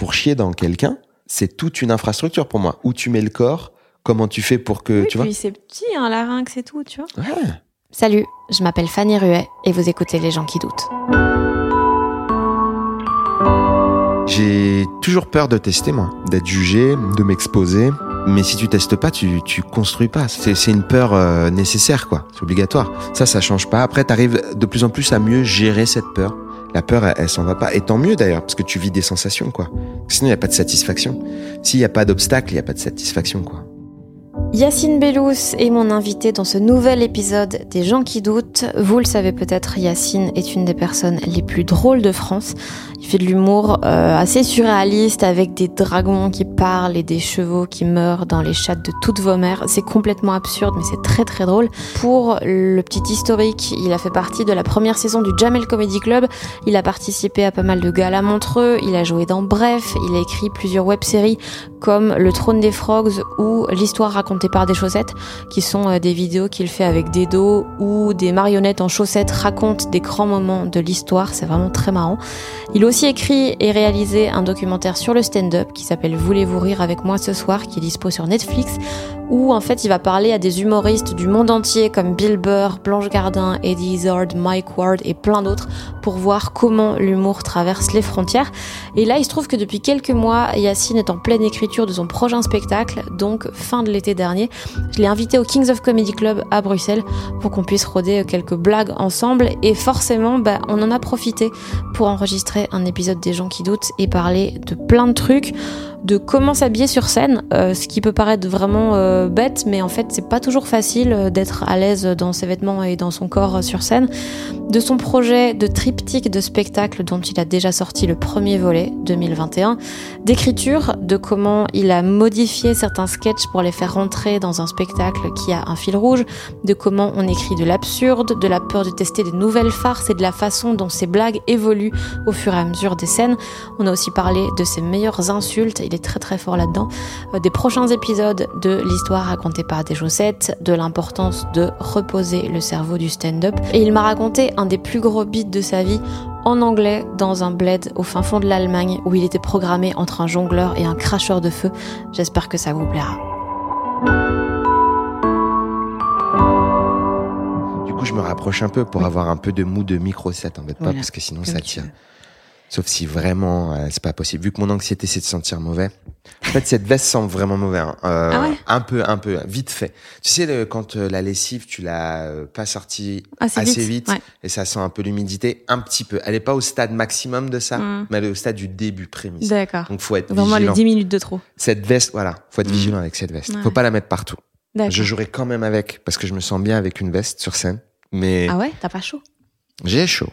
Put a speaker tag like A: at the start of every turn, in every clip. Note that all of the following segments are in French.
A: Pour chier dans quelqu'un, c'est toute une infrastructure pour moi. Où tu mets le corps, comment tu fais pour que...
B: Oui,
A: tu vois
B: puis c'est petit, un larynx et tout, tu vois.
A: Ouais.
B: Salut, je m'appelle Fanny Ruet et vous écoutez Les gens qui doutent.
A: J'ai toujours peur de tester, moi. D'être jugé, de m'exposer. Mais si tu testes pas, tu, tu construis pas. C'est, c'est une peur euh, nécessaire, quoi. C'est obligatoire. Ça, ça change pas. Après, t'arrives de plus en plus à mieux gérer cette peur. La peur, elle, s'en va pas. Et tant mieux d'ailleurs, parce que tu vis des sensations, quoi. Sinon, il y a pas de satisfaction. S'il y a pas d'obstacle, il y a pas de satisfaction, quoi.
B: Yacine Bellous est mon invité dans ce nouvel épisode des gens qui doutent. Vous le savez peut-être, Yacine est une des personnes les plus drôles de France. Il fait de l'humour euh, assez surréaliste avec des dragons qui parlent et des chevaux qui meurent dans les chattes de toutes vos mères. C'est complètement absurde mais c'est très très drôle. Pour le petit historique, il a fait partie de la première saison du Jamel Comedy Club. Il a participé à pas mal de galas montreux. Il a joué dans Bref. Il a écrit plusieurs web-séries comme Le Trône des Frogs ou L'Histoire racontée par des chaussettes, qui sont euh, des vidéos qu'il fait avec des dos ou des marionnettes en chaussettes racontent des grands moments de l'histoire. C'est vraiment très marrant. Il a aussi écrit et réalisé un documentaire sur le stand-up qui s'appelle Voulez-vous rire avec moi ce soir, qui est dispo sur Netflix, où en fait il va parler à des humoristes du monde entier comme Bill Burr, Blanche Gardin, Eddie Izzard, Mike Ward et plein d'autres pour voir comment l'humour traverse les frontières. Et là, il se trouve que depuis quelques mois, Yacine est en pleine écriture de son prochain spectacle, donc fin de l'été dernier. Je l'ai invité au Kings of Comedy Club à Bruxelles pour qu'on puisse roder quelques blagues ensemble. Et forcément, bah, on en a profité pour enregistrer un épisode des gens qui doutent et parler de plein de trucs de comment s'habiller sur scène, euh, ce qui peut paraître vraiment euh, bête, mais en fait c'est pas toujours facile euh, d'être à l'aise dans ses vêtements et dans son corps sur scène. De son projet de triptyque de spectacle dont il a déjà sorti le premier volet 2021, d'écriture, de comment il a modifié certains sketchs pour les faire rentrer dans un spectacle qui a un fil rouge, de comment on écrit de l'absurde, de la peur de tester des nouvelles farces et de la façon dont ses blagues évoluent au fur et à mesure des scènes. On a aussi parlé de ses meilleures insultes, il est très très fort là-dedans, euh, des prochains épisodes de l'histoire racontée par des chaussettes, de l'importance de reposer le cerveau du stand-up. Et il m'a raconté un des plus gros beats de sa vie en anglais dans un bled au fin fond de l'Allemagne où il était programmé entre un jongleur et un cracheur de feu. J'espère que ça vous plaira.
A: Du coup, je me rapproche un peu pour avoir un peu de mou de micro set, en fait, pas
B: Voilà,
A: parce que sinon ça
B: veux.
A: Sauf si vraiment euh, c'est pas possible. Vu que mon anxiété c'est de sentir mauvais. En fait, cette veste sent vraiment mauvais. hein. Euh,
B: Ah ouais
A: Un peu, un peu, vite fait. Tu sais, le- quand euh, la lessive, tu l'as euh, pas sortie
B: Assez
A: assez,
B: vite,
A: vite,
B: ouais.
A: et ça sent un peu l'humidité, un petit peu. Elle est pas au stade maximum de ça,
B: Mm.
A: mais elle est au stade du début prémisse.
B: D'accord.
A: Donc faut être
B: Vraiment les
A: vigilant.
B: 10 minutes de trop.
A: Cette veste, voilà, faut être vigilant avec cette veste.
B: Ouais.
A: Faut pas la mettre partout.
B: D'accord.
A: Je jouerai quand même avec parce que je me sens bien avec une veste sur scène, mais
B: Ah ouais, t'as pas chaud?
A: j'ai chaud.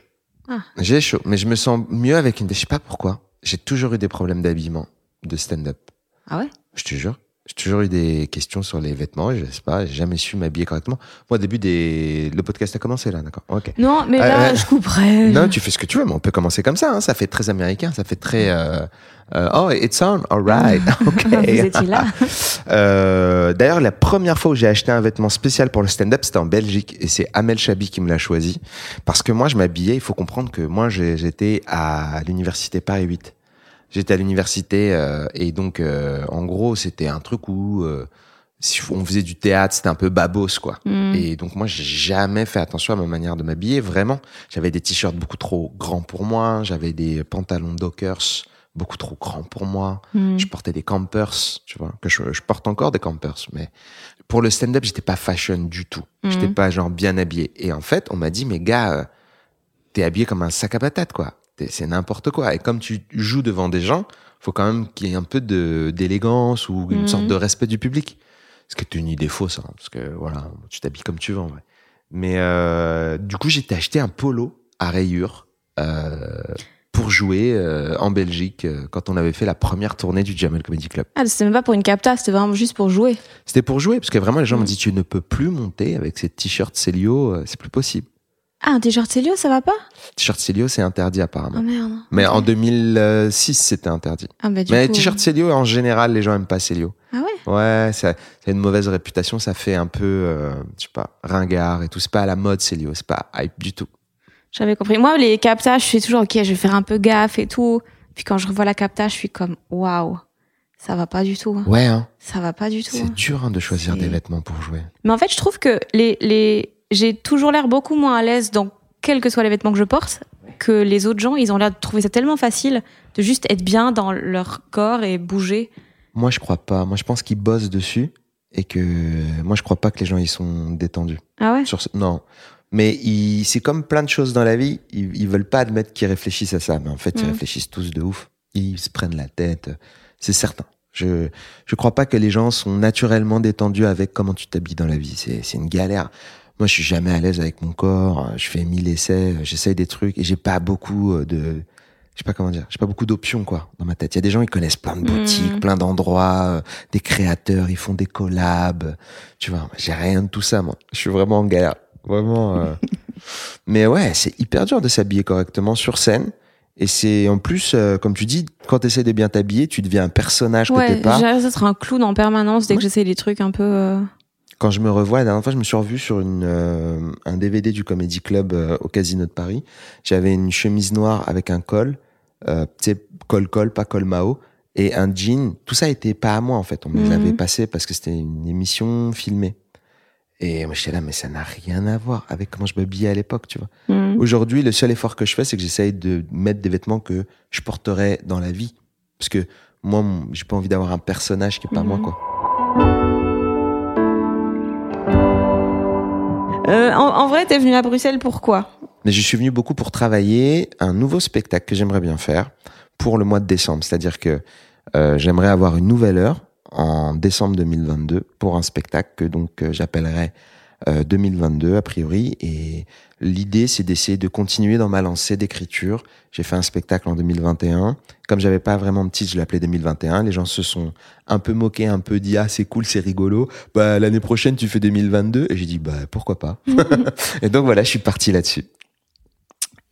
B: Ah.
A: J'ai chaud, mais je me sens mieux avec une. Je sais pas pourquoi. J'ai toujours eu des problèmes d'habillement, de stand-up.
B: Ah ouais?
A: Je te jure. J'ai toujours eu des questions sur les vêtements. Je sais pas, j'ai jamais su m'habiller correctement. Moi, au début des, le podcast a commencé là, d'accord. Ok.
B: Non, mais là,
A: euh,
B: je couperais.
A: Non, tu fais ce que tu veux, mais on peut commencer comme ça. Hein. Ça fait très américain, ça fait très. euh, euh, oh, it's on, alright, ok.
B: Vous là.
A: Euh, D'ailleurs, la première fois où j'ai acheté un vêtement spécial pour le stand-up, c'était en Belgique, et c'est Amel Chabi qui me l'a choisi, parce que moi, je m'habillais. Il faut comprendre que moi, j'étais à l'université Paris 8. J'étais à l'université, euh, et donc, euh, en gros, c'était un truc où euh, si on faisait du théâtre, c'était un peu babos, quoi.
B: Mm.
A: Et donc moi, j'ai jamais fait attention à ma manière de m'habiller, vraiment. J'avais des t-shirts beaucoup trop grands pour moi, j'avais des pantalons Dockers beaucoup trop grands pour moi.
B: Mm.
A: Je portais des campers, tu vois, que je, je porte encore des campers, mais pour le stand-up, j'étais pas fashion du tout.
B: Mhm.
A: J'étais pas genre bien habillé. Et en fait, on m'a dit, mais gars, euh, t'es habillé comme un sac à patates, quoi. C'est n'importe quoi. Et comme tu joues devant des gens, faut quand même qu'il y ait un peu de d'élégance ou une
B: Mhm.
A: sorte de respect du public. Ce qui est une idée fausse, hein, parce que voilà, tu t'habilles comme tu veux en vrai. Mais euh, du coup, j'ai acheté un polo à rayures euh, pour jouer euh, en Belgique euh, quand on avait fait la première tournée du Jamel Comedy Club.
B: Ah, c'était même pas pour une capta, c'était vraiment juste pour jouer.
A: C'était pour jouer, parce que vraiment, les gens
B: Mm.
A: m'ont dit tu ne peux plus monter avec ces t-shirts Célio, euh, c'est plus possible.
B: Ah, un t-shirt Célio, ça va pas?
A: T-shirt Célio, c'est interdit apparemment.
B: Oh merde.
A: Mais en 2006, c'était interdit.
B: Ah, bah, du
A: Mais
B: coup,
A: t-shirt Célio, en général, les gens aiment pas Célio.
B: Ah ouais?
A: Ouais, ça, ça a une mauvaise réputation, ça fait un peu, euh, je sais pas, ringard et tout. C'est pas à la mode Célio, c'est pas hype du tout.
B: J'avais compris. Moi, les captas, je suis toujours, ok, je vais faire un peu gaffe et tout. Puis quand je revois la capta, je suis comme, waouh, ça va pas du tout. hein.
A: Ouais, hein,
B: Ça va pas du tout.
A: c'est
B: hein.
A: dur hein, de choisir
B: C'est-
A: des vêtements pour jouer.
B: Mais en fait, je trouve que les, les... j'ai toujours l'air beaucoup moins à l'aise dans quels que soient les vêtements que je porte que les autres gens. Ils ont l'air de trouver ça tellement facile de juste être bien dans leur corps et bouger.
A: Moi, je crois pas. Moi, je pense qu'ils bossent dessus et que moi, je crois pas que les gens ils sont détendus.
B: Ah ouais?
A: Sur ce- Non. Mais c'est comme plein de choses dans la vie. Ils, ils veulent pas admettre qu'ils réfléchissent à ça. Mais en fait, ils
B: Mhm.
A: réfléchissent tous de ouf. Ils se prennent la tête. C'est certain. Je, je crois pas que les gens sont naturellement détendus avec comment tu t'habilles dans la vie. C'est, c'est une galère. Moi, je suis jamais à l'aise avec mon corps. Je fais mille essais. J'essaye des trucs et j'ai pas beaucoup euh, de, je sais pas comment dire. J'ai pas beaucoup d'options, quoi, dans ma tête. Il y a des gens, ils connaissent plein de boutiques,
B: Mhm.
A: plein d'endroits, euh, des créateurs, ils font des collabs. Tu vois, j'ai rien de tout ça, moi. Je suis vraiment en galère. Vraiment. euh. Mais ouais, c'est hyper dur de s'habiller correctement sur scène. Et c'est en plus, euh, comme tu dis, quand tu essaies de bien t'habiller, tu deviens un personnage que
B: Ouais,
A: t'es pas.
B: j'ai l'impression d'être un clown en permanence dès que j'essaie des trucs un peu.
A: Quand je me revois, la dernière fois, je me suis revu sur une, euh, un DVD du Comedy Club euh, au Casino de Paris. J'avais une chemise noire avec un col, euh, tu sais, col-col, pas col Mao, et un jean. Tout ça était pas à moi, en fait. On me les
B: Mhm.
A: avait passés parce que c'était une émission filmée. Et moi, j'étais là, mais ça n'a rien à voir avec comment je m'habillais à l'époque, tu vois.
B: hmm.
A: Aujourd'hui, le seul effort que je fais, c'est que j'essaye de mettre des vêtements que je porterais dans la vie. Parce que moi, j'ai pas envie d'avoir un personnage qui est pas
B: Mhm.
A: moi, quoi.
B: Euh, en, en vrai, t'es venu à Bruxelles pourquoi?
A: Mais je suis venu beaucoup pour travailler un nouveau spectacle que j'aimerais bien faire pour le mois de décembre. C'est-à-dire que euh, j'aimerais avoir une nouvelle heure en décembre 2022 pour un spectacle que donc euh, j'appellerais euh, 2022 a priori. Et l'idée, c'est d'essayer de continuer dans ma lancée d'écriture. J'ai fait un spectacle en 2021. Comme j'avais pas vraiment de titre, je l'appelais 2021. Les gens se sont un peu moqués, un peu dit ah c'est cool, c'est rigolo. Bah l'année prochaine tu fais 2022 et j'ai dit bah pourquoi pas? et donc voilà, je suis parti là-dessus.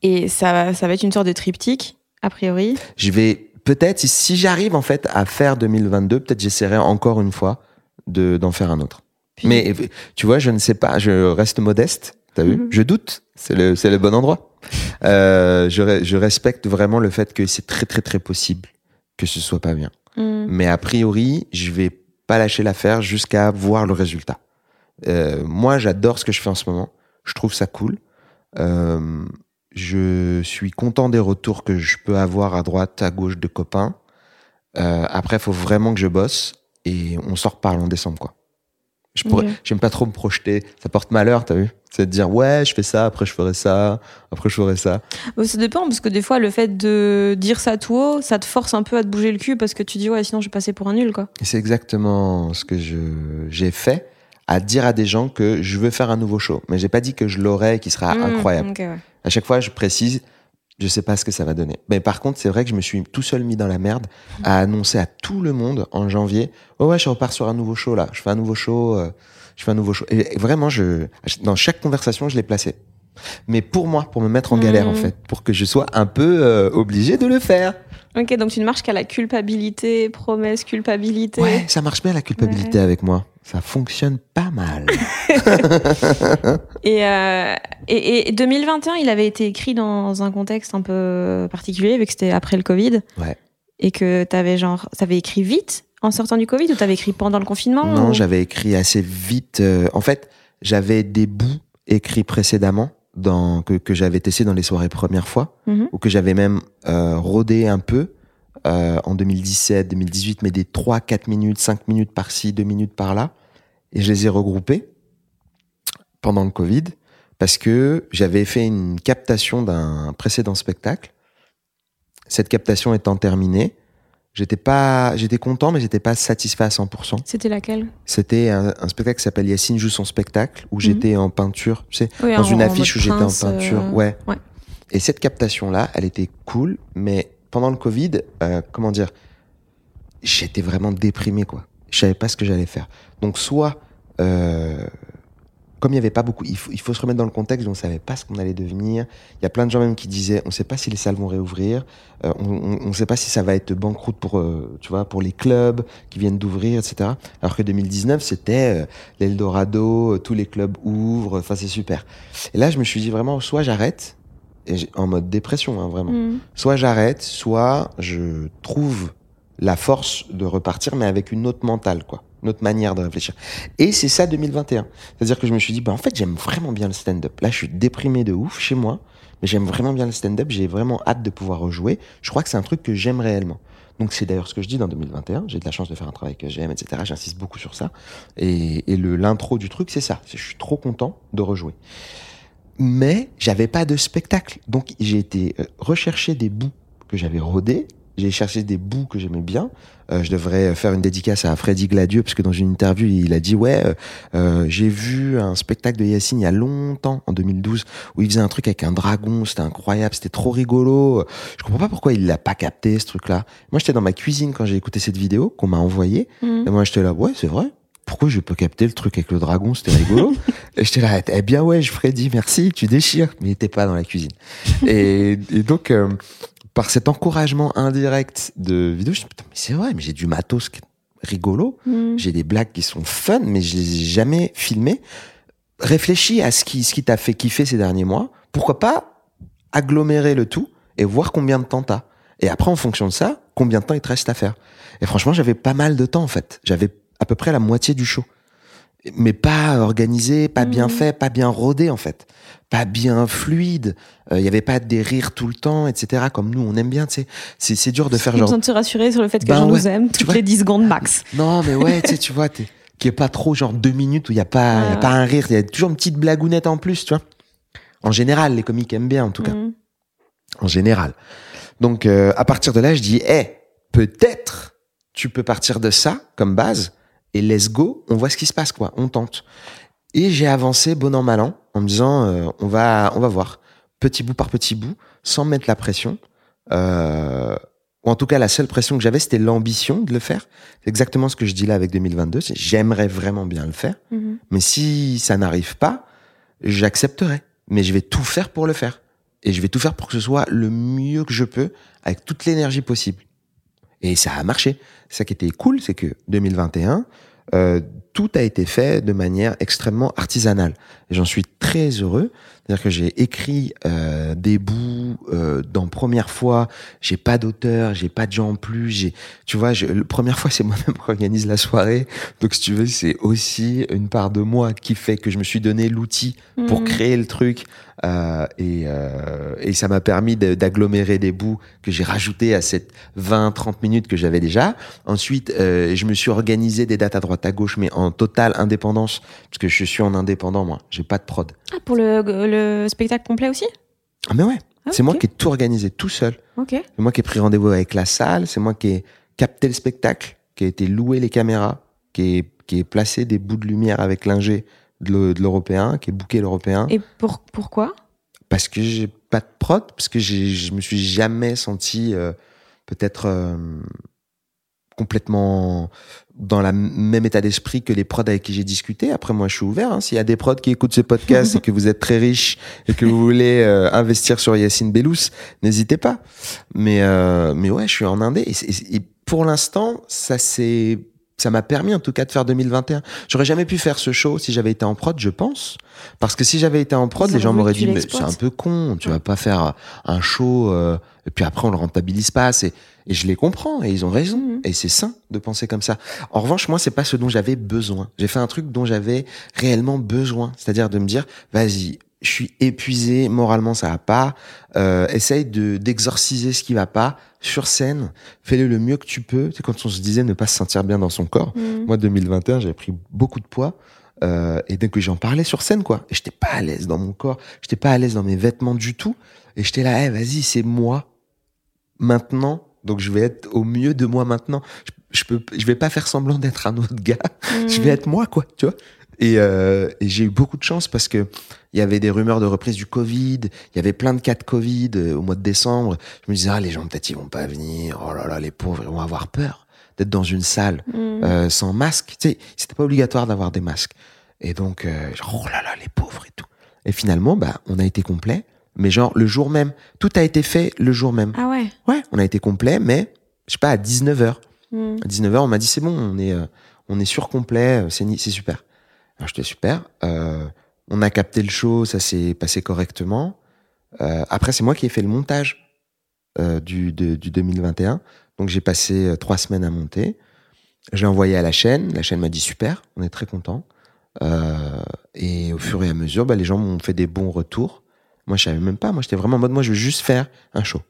B: Et ça, ça va être une sorte de triptyque, a priori?
A: Je vais peut-être si- si j'arrive en fait à faire 2022, peut-être j'essaierai encore une fois de d'en faire un autre.
B: Puis-
A: Mais tu vois, je ne sais pas, je reste modeste. T'as vu
B: Mhm.
A: Je doute. C'est le c'est le bon endroit. Euh, je je respecte vraiment le fait que c'est très très très possible que ce soit pas bien.
B: Hmm.
A: Mais a priori, je vais pas lâcher l'affaire jusqu'à voir le résultat. Euh, moi, j'adore ce que je fais en ce moment. Je trouve ça cool. Euh, je suis content des retours que je peux avoir à droite, à gauche de copains. Euh, après, il faut vraiment que je bosse et on s'en reparle en décembre, quoi. Je pourrais, j'aime pas trop me projeter. Ça porte malheur, t'as vu? C'est de dire ouais, je fais ça, après je ferai ça, après je ferai ça.
B: Bon, ça dépend, parce que des fois, le fait de dire ça tout haut, ça te force un peu à te bouger le cul parce que tu dis, ouais, sinon je vais passer pour un nul, quoi.
A: Et c'est exactement ce que je j'ai fait, à dire à des gens que je veux faire un nouveau show. Mais j'ai pas dit que je l'aurais et qu'il sera
B: Hmm,
A: incroyable.
B: ok, ouais.
A: À chaque fois, je précise, je sais pas ce que ça va donner. Mais par contre, c'est vrai que je me suis tout seul mis dans la merde à annoncer à tout le monde en janvier, oh ouais, je repars sur un nouveau show là. Je fais un nouveau show, euh, je fais un nouveau show. Et vraiment, je dans chaque conversation, je l'ai placé. Mais pour moi, pour me mettre en galère
B: Mhm.
A: en fait, pour que je sois un peu euh, obligé de le faire.
B: Ok, donc tu ne marches qu'à la culpabilité, promesse, culpabilité.
A: Ouais, ça marche bien la culpabilité avec moi. Ça fonctionne pas mal.
B: Et, euh, et, et 2021, il avait été écrit dans un contexte un peu particulier, vu que c'était après le Covid.
A: Ouais.
B: Et que t'avais genre, t'avais écrit vite En sortant du Covid ou t'avais écrit pendant le confinement
A: Non,
B: ou-
A: j'avais écrit assez vite. euh, en fait, j'avais des bouts écrits précédemment dans, que, que j'avais testé dans les soirées première fois,
B: Mhm.
A: ou que j'avais même euh, rodé un peu euh, en 2017, 2018, mais des 3, 4 minutes, 5 minutes par-ci, 2 minutes par-là. Et je les ai regroupés pendant le Covid parce que j'avais fait une captation d'un précédent spectacle. Cette captation étant terminée, j'étais pas, j'étais content, mais j'étais pas satisfait à 100%.
B: C'était laquelle?
A: C'était un, un spectacle qui s'appelle Yacine joue son spectacle, où j'étais en peinture, tu sais,
B: Oui,
A: dans
B: en-
A: une
B: en
A: affiche où j'étais en peinture.
B: euh,
A: Ouais.
B: ouais.
A: Et cette captation-là, elle était cool, mais pendant le Covid, euh, comment dire, j'étais vraiment déprimé, quoi. Je savais pas ce que j'allais faire. Donc, soit, euh, comme il y avait pas beaucoup, il faut, se remettre dans le contexte, on savait pas ce qu'on allait devenir. Il y a plein de gens même qui disaient, on sait pas si les salles vont réouvrir, euh, on, on sait pas si ça va être banqueroute pour, tu vois, pour les clubs qui viennent d'ouvrir, etc. Alors que 2019, c'était l'Eldorado, tous les clubs ouvrent, enfin c'est super. Et là, je me suis dit vraiment, soit j'arrête, et en mode dépression, hein, vraiment.
B: Mhm.
A: Soit j'arrête, soit je trouve la force de repartir, mais avec une autre mentale, quoi. Une autre manière de réfléchir. Et c'est ça 2021. C'est-à-dire que je me suis dit, bah, en fait, j'aime vraiment bien le stand-up. Là, je suis déprimé de ouf chez moi, mais j'aime vraiment bien le stand-up. J'ai vraiment hâte de pouvoir rejouer. Je crois que c'est un truc que j'aime réellement. Donc, c'est d'ailleurs ce que je dis dans 2021. J'ai de la chance de faire un travail que j'aime, etc. J'insiste beaucoup sur ça. Et, et le, l'intro du truc, c'est ça. Je suis trop content de rejouer mais j'avais pas de spectacle. Donc j'ai été euh, rechercher des bouts que j'avais rodés. J'ai cherché des bouts que j'aimais bien. Euh, je devrais faire une dédicace à Freddy Gladieux parce que dans une interview il a dit ouais euh, euh, j'ai vu un spectacle de Yacine il y a longtemps en 2012 où il faisait un truc avec un dragon c'était incroyable c'était trop rigolo je comprends pas pourquoi il l'a pas capté ce truc là moi j'étais dans ma cuisine quand j'ai écouté cette vidéo qu'on m'a envoyée
B: Mhm.
A: et moi, j'étais là, ouais, c'est vrai. Pourquoi je peux capter le truc avec le dragon C'était rigolo. et j'étais là, eh bien ouais, je Freddy, merci, tu déchires. Mais il était pas dans la cuisine. et, et donc, euh, par cet encouragement indirect de vidéo, je me suis dit, putain, mais c'est vrai, mais j'ai du matos qui est rigolo.
B: Mhm.
A: J'ai des blagues qui sont fun, mais je les ai jamais filmées. Réfléchis à ce qui, ce qui t'a fait kiffer ces derniers mois. Pourquoi pas agglomérer le tout et voir combien de temps t'as. Et après, en fonction de ça, combien de temps il te reste à faire. Et franchement, j'avais pas mal de temps, en fait. J'avais à peu près la moitié du show. Mais pas organisé, pas bien
B: Mhm.
A: fait, pas bien rodé, en fait. Pas bien fluide. Il y avait pas des rires tout le temps, etc. Comme nous, on aime bien, tu sais. C'est, c'est dur de faire genre
B: besoin de se rassurer sur le fait que
A: Ben
B: les gens
A: ouais.
B: nous aiment
A: Tu
B: toutes
A: vois
B: les 10 secondes max.
A: non, mais ouais, tu vois, t'es- qu'il n'y ait pas trop genre deux minutes où il n'y a, pas,
B: Ouais,
A: y a
B: ouais.
A: pas un rire, il y a toujours une petite blagounette en plus, tu vois. En général, les comiques aiment bien, en tout cas.
B: Mhm.
A: En général. Donc, euh, à partir de là, je dis, eh, peut-être tu peux partir de ça comme base et let's go, on voit ce qui se passe, quoi, on tente. Et j'ai avancé bon an, mal an, en me disant, euh, on, va, on va voir, petit bout par petit bout, sans mettre la pression. Euh, ou en tout cas, la seule pression que j'avais, c'était l'ambition de le faire. C'est exactement ce que je dis là avec 2022. c'est J'aimerais vraiment bien le faire.
B: Mhm.
A: Mais si ça n'arrive pas, j'accepterai. Mais je vais tout faire pour le faire. Et je vais tout faire pour que ce soit le mieux que je peux, avec toute l'énergie possible. Et ça a marché. Ça qui était cool, c'est que 2021, euh, tout a été fait de manière extrêmement artisanale. Et j'en suis très heureux. C'est-à-dire que j'ai écrit euh, des bouts euh, dans première fois. J'ai pas d'auteur, j'ai pas de gens en plus. J'ai, tu vois, je, première fois c'est moi-même qui organise la soirée. Donc si tu veux, c'est aussi une part de moi qui fait que je me suis donné l'outil pour
B: Mhm.
A: créer le truc. Euh, et, euh, et ça m'a permis d'agglomérer des bouts que j'ai rajoutés à cette 20-30 minutes que j'avais déjà. Ensuite, euh, je me suis organisé des dates à droite à gauche, mais en totale indépendance, parce que je suis en indépendant, moi. J'ai pas de prod.
B: Ah, pour le, le spectacle complet aussi?
A: Ah mais ouais,
B: Ah,
A: c'est moi qui ai tout organisé tout seul. C'est moi qui ai pris rendez-vous avec la salle, c'est moi qui ai capté le spectacle, qui a été loué les caméras, qui est, qui placé des bouts de lumière avec l'ingé de l'e- de l'européen, qui est booké l'européen.
B: Et pour, pourquoi?
A: Parce que j'ai pas de prod, parce que je me suis jamais senti euh, peut-être euh, complètement dans le même état d'esprit que les prods avec qui j'ai discuté. Après, moi, je suis ouvert. hein. S'il y a des prods qui écoutent ce podcast et que vous êtes très riche et que vous voulez euh, investir sur Yacine Bellous, n'hésitez pas. Mais, euh, mais ouais, je suis en Indé. Et, c'est- et pour l'instant, ça s'est ça m'a permis en tout cas de faire 2021. J'aurais jamais pu faire ce show si j'avais été en prod, je pense. Parce que si j'avais été en prod, les gens
B: auraient
A: m'auraient dit, mais c'est un peu con, tu vas pas faire un show, euh, et puis après on le rentabilise pas. C'est- Et je les comprends, et ils ont raison.
B: Mhm.
A: Et c'est sain de penser comme ça. En revanche, moi, c'est pas ce dont j'avais besoin. J'ai fait un truc dont j'avais réellement besoin. C'est-à-dire de me dire, vas-y, je suis épuisé, moralement ça va pas, euh, essaye de d'exorciser ce qui va pas sur scène, fais-le le mieux que tu peux. C'est quand on se disait ne pas se sentir bien dans son corps.
B: Mm.
A: Moi, 2021, j'avais pris beaucoup de poids. Euh, et dès que j'en parlais sur scène, quoi. Et j'étais pas à l'aise dans mon corps. J'étais pas à l'aise dans mes vêtements du tout. Et j'étais là, Eh, vas-y, c'est moi. Maintenant. Donc, je vais être au mieux de moi maintenant. Je, je peux, je vais pas faire semblant d'être un autre gars. Je vais être moi, quoi, tu vois. Et, euh, et j'ai eu beaucoup de chance parce que il y avait des rumeurs de reprise du Covid, il y avait plein de cas de Covid euh, au mois de décembre. Je me disais, ah, les gens, peut-être, ils vont pas venir. Oh là là, les pauvres, ils vont avoir peur d'être dans une salle
B: Mm.
A: euh, sans masque. Tu sais, c'était pas obligatoire d'avoir des masques. Et donc, euh, oh là là, les pauvres et tout. Et finalement, bah, on a été complet, mais genre le jour même. Tout a été fait le jour même.
B: Ah ouais.
A: Ouais, on a été complet, mais je sais pas, à 19h.
B: Mm.
A: À 19h, on m'a dit c'est bon, on est, euh, on est sur complet, euh, c'est super. Alors j'étais super. Euh, on a capté le show, ça s'est passé correctement. Euh, après, c'est moi qui ai fait le montage euh, du, de- du 2021. Donc j'ai passé trois semaines à monter. J'ai envoyé à la chaîne. La chaîne m'a dit super, on est très content. Et au fur et à mesure, bah, les gens m'ont fait des bons retours. Moi, je savais même pas. Moi, j'étais vraiment en mode, moi, je veux juste faire un show.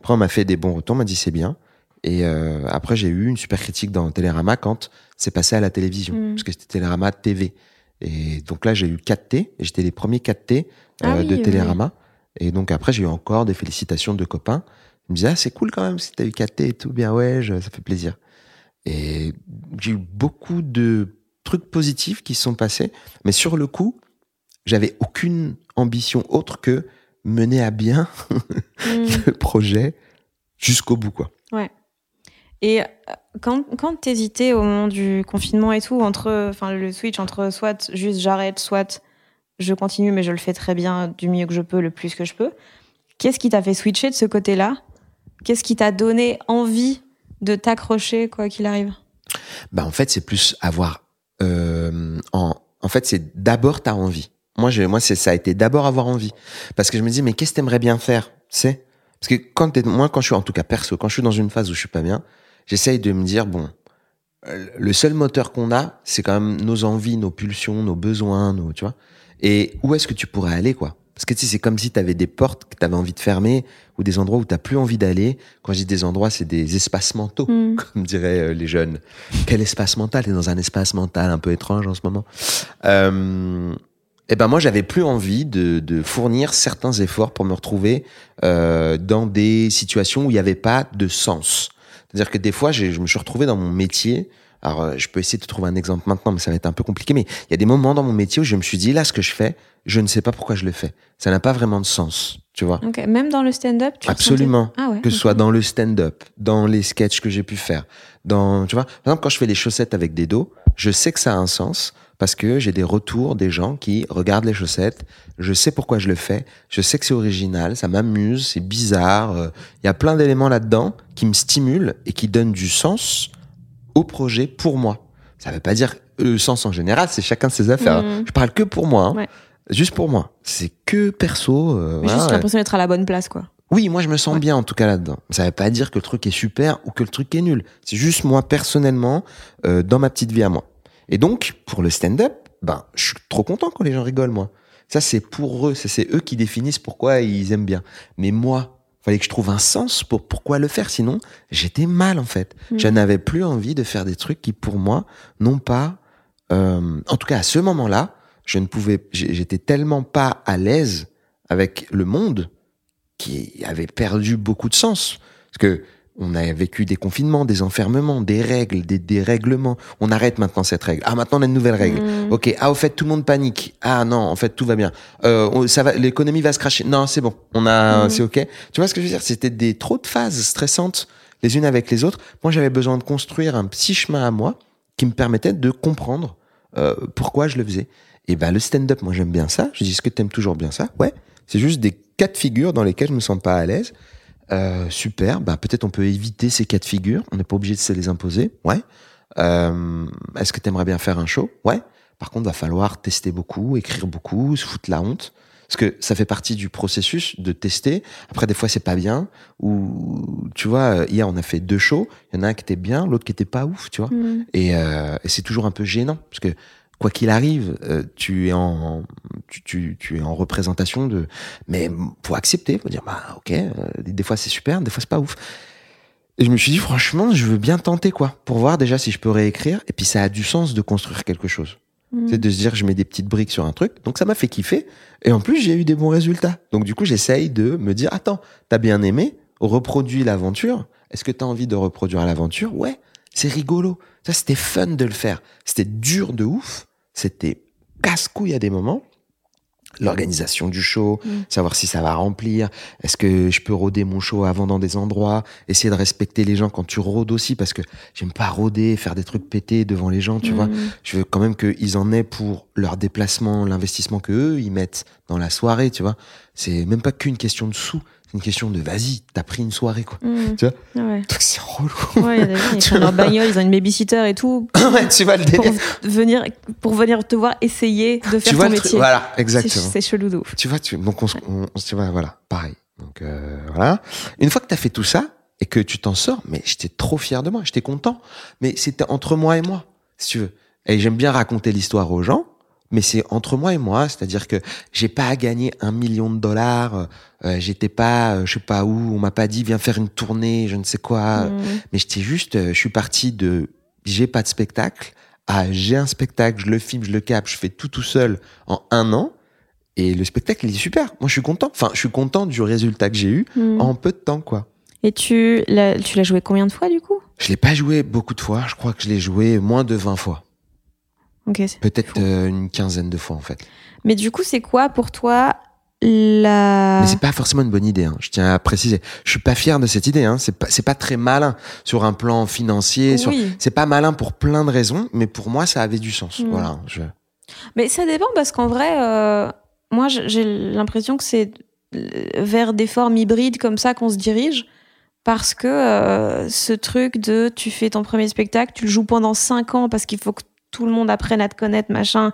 A: Après, on m'a fait des bons retours, on m'a dit c'est bien. Et euh, après, j'ai eu une super critique dans Télérama quand c'est passé à la télévision,
B: Mm.
A: parce que c'était Télérama TV. Et donc là, j'ai eu 4T, et j'étais les premiers 4T euh,
B: Ah oui,
A: de
B: oui.
A: Télérama. Et donc après, j'ai eu encore des félicitations de copains. Ils me disaient, ah, c'est cool quand même, si t'as eu 4T et tout, bien ouais, je- ça fait plaisir. Et j'ai eu beaucoup de trucs positifs qui se sont passés, mais sur le coup, j'avais aucune ambition autre que mener à bien
B: Mm.
A: le projet jusqu'au bout, quoi.
B: Et euh, quand, quand t'hésitais au moment du confinement et tout, entre, enfin, le switch entre soit juste j'arrête, soit je continue, mais je le fais très bien, du mieux que je peux, le plus que je peux, qu'est-ce qui t'a fait switcher de ce côté-là? Qu'est-ce qui t'a donné envie de t'accrocher, quoi qu'il arrive?
A: Bah en fait, c'est plus avoir. euh, en, en fait, c'est d'abord ta envie. Moi, je, moi, c'est ça a été d'abord avoir envie, parce que je me dis mais qu'est-ce que t'aimerais bien faire, sais? Parce que quand t'es, moi, quand je suis en tout cas perso, quand je suis dans une phase où je suis pas bien, j'essaye de me dire bon, le seul moteur qu'on a, c'est quand même nos envies, nos pulsions, nos besoins, nos, tu vois. Et où est-ce que tu pourrais aller, quoi? Parce que tu sais, c'est comme si tu avais des portes que tu avais envie de fermer ou des endroits où t'as plus envie d'aller. Quand je dis des endroits, c'est des espaces mentaux,
B: Mm.
A: comme diraient euh, les jeunes. Quel espace mental? T'es dans un espace mental un peu étrange en ce moment. Euh, eh ben moi, j'avais plus envie de, de fournir certains efforts pour me retrouver euh, dans des situations où il n'y avait pas de sens. C'est-à-dire que des fois, je me suis retrouvé dans mon métier. Alors, euh, je peux essayer de trouver un exemple maintenant, mais ça va être un peu compliqué. Mais il y a des moments dans mon métier où je me suis dit, là, ce que je fais, je ne sais pas pourquoi je le fais. Ça n'a pas vraiment de sens, tu vois.
B: Même dans le stand-up tu
A: Absolument.
B: Ah ouais.
A: Que ce soit dans le stand-up, dans les sketchs que j'ai pu faire, dans, tu vois, par exemple, quand je fais les chaussettes avec des dos, je sais que ça a un sens parce que j'ai des retours des gens qui regardent les chaussettes. Je sais pourquoi je le fais. Je sais que c'est original, ça m'amuse, c'est bizarre. euh, Il y a plein d'éléments là-dedans qui me stimulent et qui donnent du sens au projet pour moi. Ça veut pas dire le sens en général, c'est chacun de ses affaires.
B: Mhm.
A: Je parle que pour moi, hein.
B: Ouais.
A: juste pour moi. C'est que perso. euh, voilà,
B: juste
A: ouais.
B: l'impression d'être à la bonne place, quoi.
A: Oui, moi je me sens
B: Ouais.
A: bien en tout cas là-dedans. Ça veut pas dire que le truc est super ou que le truc est nul. C'est juste moi personnellement euh, dans ma petite vie à moi. Et donc pour le stand-up, ben je suis trop content quand les gens rigolent moi. Ça c'est pour eux, c'est eux qui définissent pourquoi ils aiment bien. Mais moi, fallait que je trouve un sens pour pourquoi le faire. Sinon, j'étais mal en fait.
B: Mhm.
A: Je n'avais plus envie de faire des trucs qui pour moi n'ont pas, euh, en tout cas à ce moment-là, je ne pouvais, j'étais tellement pas à l'aise avec le monde qui avait perdu beaucoup de sens. Parce que on a vécu des confinements, des enfermements, des règles, des dérèglements. On arrête maintenant cette règle. Ah, maintenant on a une nouvelle règle.
B: Mm.
A: Ok. Ah, au fait, tout le monde panique. Ah non, en fait, tout va bien. Euh, ça va, l'économie va se cracher. Non, c'est bon. On a,
B: Mhm.
A: c'est ok. Tu vois ce que je veux dire? C'était des trop de phases stressantes les unes avec les autres. Moi, j'avais besoin de construire un petit chemin à moi qui me permettait de comprendre euh, pourquoi je le faisais. Et ben, le stand-up, moi, j'aime bien ça. Je dis, est-ce que t'aimes toujours bien ça? Ouais. C'est juste des cas de figure dans lesquels je me sens pas à l'aise. Euh, super. Bah, peut-être on peut éviter ces cas de figure. On n'est pas obligé de se les imposer. Ouais. Euh, Est-ce que tu aimerais bien faire un show? Ouais. Par contre, va falloir tester beaucoup, écrire beaucoup, se foutre la honte. Parce que ça fait partie du processus de tester. Après, des fois, c'est pas bien. Ou, tu vois, hier, on a fait deux shows. Il y en a un qui était bien, l'autre qui était pas ouf, tu vois.
B: Mm.
A: Et, euh, et c'est toujours un peu gênant. Parce que, quoi qu'il arrive, euh, tu es en, tu, tu, tu es en représentation de, mais faut accepter, faut dire, bah, ok, euh, des fois c'est super, des fois c'est pas ouf. Et je me suis dit, franchement, je veux bien tenter, quoi, pour voir déjà si je peux réécrire. Et puis ça a du sens de construire quelque chose.
B: Mm.
A: C'est de se dire, je mets des petites briques sur un truc. Donc ça m'a fait kiffer. Et en plus, j'ai eu des bons résultats. Donc du coup, j'essaye de me dire, attends, t'as bien aimé, reproduis l'aventure. Est-ce que t'as envie de reproduire l'aventure? Ouais, c'est rigolo. Ça, c'était fun de le faire. C'était dur de ouf. C'était casse-couille à des moments. L'organisation du show,
B: Mm.
A: savoir si ça va remplir, est-ce que je peux rôder mon show avant dans des endroits, essayer de respecter les gens quand tu rôdes aussi, parce que j'aime pas rôder, faire des trucs pétés devant les gens, tu vois.
B: Mm.
A: Je veux quand même qu'ils en aient pour leur déplacement, l'investissement que eux ils mettent dans la soirée, tu vois. C'est même pas qu'une question de sous, une question de vas-y, t'as pris une soirée quoi.
B: Mm.
A: Tu vois
B: Ah ouais.
A: Donc c'est relou.
B: Ouais, y a des gens, ils prennent leur bagnole, ils ont une babysitter et tout
A: ouais, tu vois le
B: pour
A: délire.
B: venir, pour venir te voir essayer de faire
A: Tu vois
B: ton métier.
A: Voilà, exactement.
B: c'est chelou de ouf.
A: Tu vois, tu, donc on, se- on, on se tu vois, voilà, pareil. Donc euh, voilà. Une fois que t'as fait tout ça et que tu t'en sors, mais j'étais trop fier de moi, j'étais content. Mais c'était entre moi et moi, si tu veux. Et j'aime bien raconter l'histoire aux gens, mais c'est entre moi et moi, c'est-à-dire que j'ai pas à gagner un million de dollars. euh, j'étais pas, euh, je sais pas où, on m'a pas dit viens faire une tournée, je ne sais quoi.
B: Mm.
A: Mais j'étais juste, euh, je suis parti de j'ai pas de spectacle à j'ai un spectacle, je le filme, je le capte, je fais tout tout seul en un an. Et le spectacle, il est super. Moi, je suis content. Enfin, je suis content du résultat que j'ai eu
B: Mm.
A: en peu de temps, quoi.
B: Et tu l'as tu l'as joué combien de fois du coup?
A: Je l'ai pas joué beaucoup de fois. Je crois que je l'ai joué moins de 20 fois.
B: Ok. c'est-
A: Peut-être euh, une quinzaine de fois, en fait.
B: Mais du coup, c'est quoi pour toi la
A: Mais c'est pas forcément une bonne idée. Hein. Je tiens à préciser. Je suis pas fier de cette idée. Hein. C'est pas, c'est pas très malin sur un plan financier. Sur...
B: Oui.
A: C'est pas malin pour plein de raisons, mais pour moi, ça avait du sens.
B: Mm.
A: Voilà. Je...
B: Mais ça dépend parce qu'en vrai, euh, moi j'ai l'impression que c'est vers des formes hybrides comme ça qu'on se dirige. Parce que euh, ce truc de tu fais ton premier spectacle, tu le joues pendant 5 ans parce qu'il faut que tout le monde apprenne à te connaître, machin,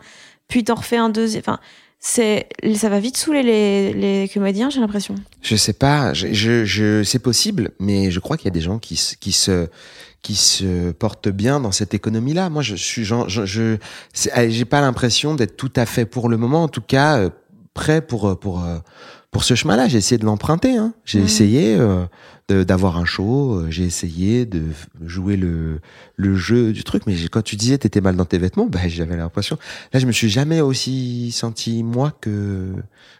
B: puis t'en refais un deuxième. Enfin, c'est, ça va vite saouler les, les comédiens, j'ai l'impression.
A: Je sais pas, je, je, c'est possible, mais je crois qu'il y a des gens qui, se- qui se qui se portent bien dans cette économie-là. Moi, je suis, je, euh, j'ai pas l'impression d'être tout à fait pour le moment, en tout cas euh, prêt pour euh, euh, pour ce chemin-là. J'ai essayé de l'emprunter. Hein. J'ai
B: Mhm.
A: essayé euh, d'avoir un show. euh, J'ai essayé de jouer le le jeu du truc. Mais j'ai- quand tu disais t'étais mal dans tes vêtements, bah, j'avais l'impression. Là, je me suis jamais aussi senti moi que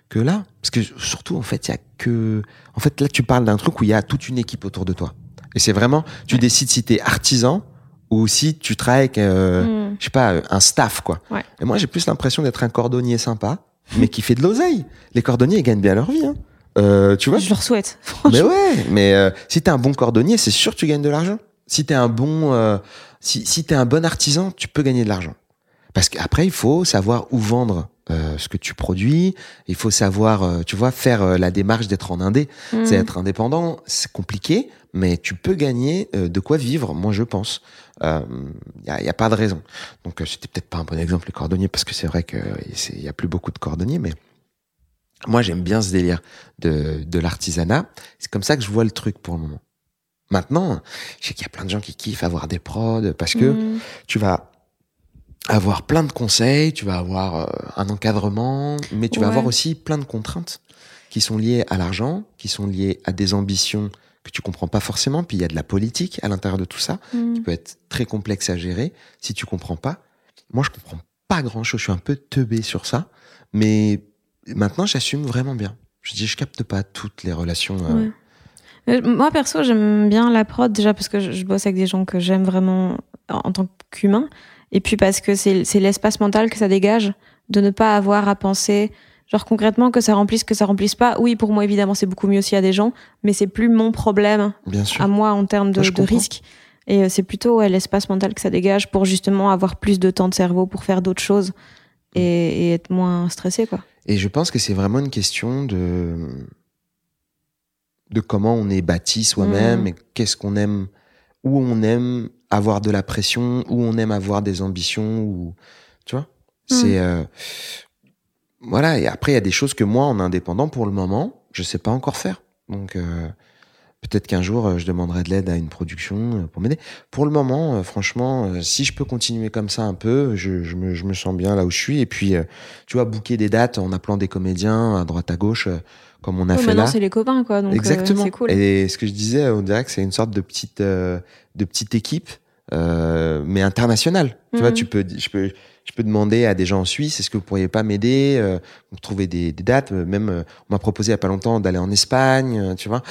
A: que là, parce que surtout en fait, il y a que, en fait, là, tu parles d'un truc où il y a toute une équipe autour de toi. Et c'est vraiment, tu décides si t'es artisan ou si tu travailles avec, euh,
B: Mm.
A: je sais pas, un staff, quoi.
B: Ouais.
A: Et moi, j'ai plus l'impression d'être un cordonnier sympa, mais qui fait de l'oseille. Les cordonniers, ils gagnent bien leur vie, hein. Euh, tu vois
B: Je leur souhaite.
A: mais ouais, mais euh, si t'es un bon cordonnier, c'est sûr que tu gagnes de l'argent. Si t'es un bon, euh, si, si t'es un bon artisan, tu peux gagner de l'argent. Parce qu'après, il faut savoir où vendre euh, ce que tu produis. Il faut savoir, euh, tu vois, faire euh, la démarche d'être en indé.
B: Mm.
A: C'est être indépendant, c'est compliqué, mais tu peux gagner euh, de quoi vivre. Moi, je pense. Il y, a, y a pas de raison. Donc, euh, c'était peut-être pas un bon exemple les cordonniers, parce que c'est vrai que il y a plus beaucoup de cordonniers, mais moi, j'aime bien ce délire de, de l'artisanat. C'est comme ça que je vois le truc pour le moment. Maintenant, je sais qu'il y a plein de gens qui kiffent avoir des prods parce que
B: Mm.
A: tu vas avoir plein de conseils, tu vas avoir euh, un encadrement, mais tu vas avoir aussi plein de contraintes qui sont liées à l'argent, qui sont liées à des ambitions que tu comprends pas forcément. Puis il y a de la politique à l'intérieur de tout ça
B: Mm.
A: qui peut être très complexe à gérer si tu comprends pas. Moi, je comprends pas grand chose. Je suis un peu teubé sur ça, mais maintenant, j'assume vraiment bien. Je dis, je capte pas toutes les relations. euh,
B: Ouais. Euh, Moi, perso, j'aime bien la prod, déjà parce que je, bosse avec des gens que j'aime vraiment en, en tant qu'humain. Et puis parce que c'est l'espace mental que ça dégage de ne pas avoir à penser, genre concrètement, que ça remplisse, que ça remplisse pas. Oui, pour moi, évidemment, c'est beaucoup mieux s'il y a des gens, mais c'est plus mon problème
A: Bien sûr.
B: à moi en termes de,
A: Moi,
B: risque. Et euh, c'est plutôt ouais, l'espace mental que ça dégage pour justement avoir plus de temps de cerveau pour faire d'autres choses et, et être moins stressé, quoi.
A: Et je pense que c'est vraiment une question de de comment on est bâti soi-même
B: Mm.
A: et qu'est-ce qu'on aime, où on aime avoir de la pression, où on aime avoir des ambitions, ou tu vois. C'est euh, voilà. Et après, il y a des choses que moi, en indépendant, pour le moment, je sais pas encore faire. Donc euh, peut-être qu'un jour, euh, je demanderai de l'aide à une production euh, pour m'aider. Pour le moment, euh, franchement, si je peux continuer comme ça un peu, je, je, me, je me sens bien là où je suis. Et puis, tu vois, booker des dates en appelant des comédiens à droite à gauche, comme on a
B: Ouais,
A: fait
B: maintenant,
A: là.
B: c'est les copains, quoi. Donc, euh,
A: Exactement.
B: c'est cool.
A: Et ce que je disais, on dirait que c'est une sorte de petite, euh, de petite équipe, euh, mais internationale. Tu vois,
B: Mhm.
A: tu peux, je peux, je peux demander à des gens en Suisse, est-ce que vous pourriez pas m'aider, euh, trouver des, des dates. euh, Même, euh, on m'a proposé il y a pas longtemps d'aller en Espagne, euh, tu vois.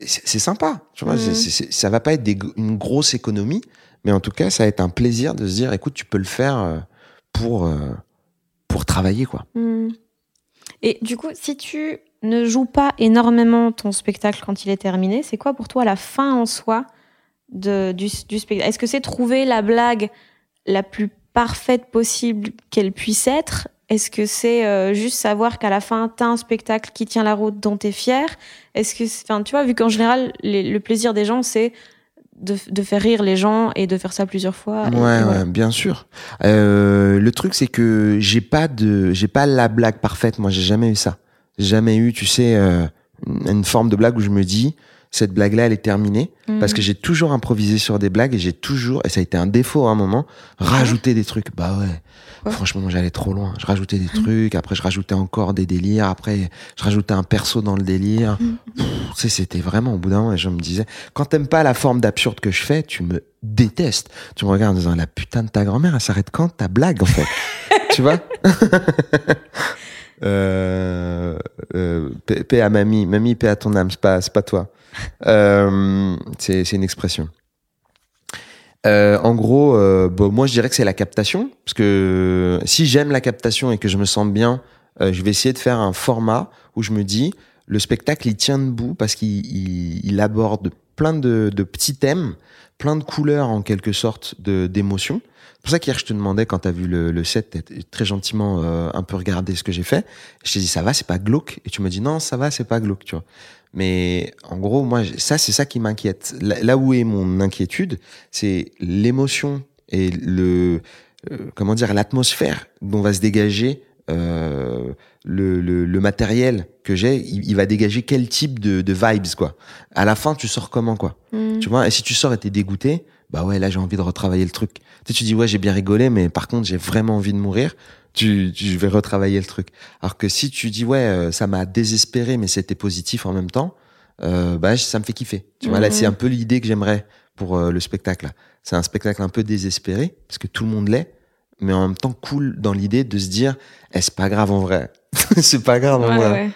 A: C'est sympa, tu vois. C'est- ça va pas être des une grosse économie, mais en tout cas, ça va être un plaisir de se dire, écoute, tu peux le faire pour, pour travailler, quoi.
B: Hmm. Et du coup, si tu ne joues pas énormément ton spectacle quand il est terminé, c'est quoi pour toi la fin en soi de, du, du spectacle Est-ce que c'est trouver la blague la plus parfaite possible qu'elle puisse être? Est-ce que c'est euh, juste savoir qu'à la fin, tu as un spectacle qui tient la route dont tu es fier? Est-ce que, enfin, tu vois, vu qu'en général, les- le plaisir des gens, c'est de, de faire rire les gens et de faire ça plusieurs fois.
A: Ouais,
B: voilà.
A: ouais, bien sûr. Euh, le truc, c'est que j'ai pas de, j'ai pas la blague parfaite. Moi, j'ai jamais eu ça. J'ai jamais eu, tu sais, euh, une une forme de blague où je me dis, cette blague-là, elle est terminée. Parce que j'ai toujours improvisé sur des blagues et j'ai toujours, et ça a été un défaut à un moment, rajouté des trucs. Bah ouais.
B: Ouais.
A: Franchement, j'allais trop loin. Je rajoutais des trucs, après je rajoutais encore des délires, après je rajoutais un perso dans le délire. Tu sais, c'était vraiment au bout d'un moment, et je me disais, quand t'aimes pas la forme d'absurde que je fais, tu me détestes. Tu me regardes en disant, la putain de ta grand-mère, elle s'arrête quand ta blague, en fait? tu vois? euh, euh, paix, à mamie, mamie, paix à ton âme, c'est pas, c'est pas toi. Euh, c'est, c'est une expression. Euh, en gros, euh, bon, moi je dirais que c'est la captation, parce que si j'aime la captation et que je me sens bien, euh, je vais essayer de faire un format où je me dis le spectacle il tient debout parce qu'il il, il aborde plein de, de petits thèmes, plein de couleurs en quelque sorte de d'émotions. C'est pour ça qu'hier je te demandais quand t'as vu le, le set, t'as très gentiment euh, un peu regardé ce que j'ai fait. Je t'ai dit ça va, c'est pas glauque, et tu me dis non ça va, c'est pas glauque, tu vois. Mais en gros, moi, ça, c'est ça qui m'inquiète. Là, là où est mon inquiétude, c'est l'émotion et le, euh, comment dire, l'atmosphère dont va se dégager euh, le, le, le matériel que j'ai. Il, il va dégager quel type de, de vibes, quoi. À la fin, tu sors comment, quoi?
B: Hmm.
A: Tu vois, et si tu sors et t'es dégoûté, bah ouais, là j'ai envie de retravailler le truc. Tu sais, tu dis ouais, j'ai bien rigolé, mais par contre j'ai vraiment envie de mourir. Tu, tu je vais retravailler le truc. Alors que si tu dis ouais, euh, ça m'a désespéré, mais c'était positif en même temps, euh, bah ça me fait kiffer. Tu vois, là c'est un peu l'idée que j'aimerais pour euh, le spectacle. C'est un spectacle un peu désespéré parce que tout le monde l'est, mais en même temps cool dans l'idée de se dire, eh, c'est pas grave en vrai. c'est pas grave en
B: Ouais,
A: vrai.
B: ouais.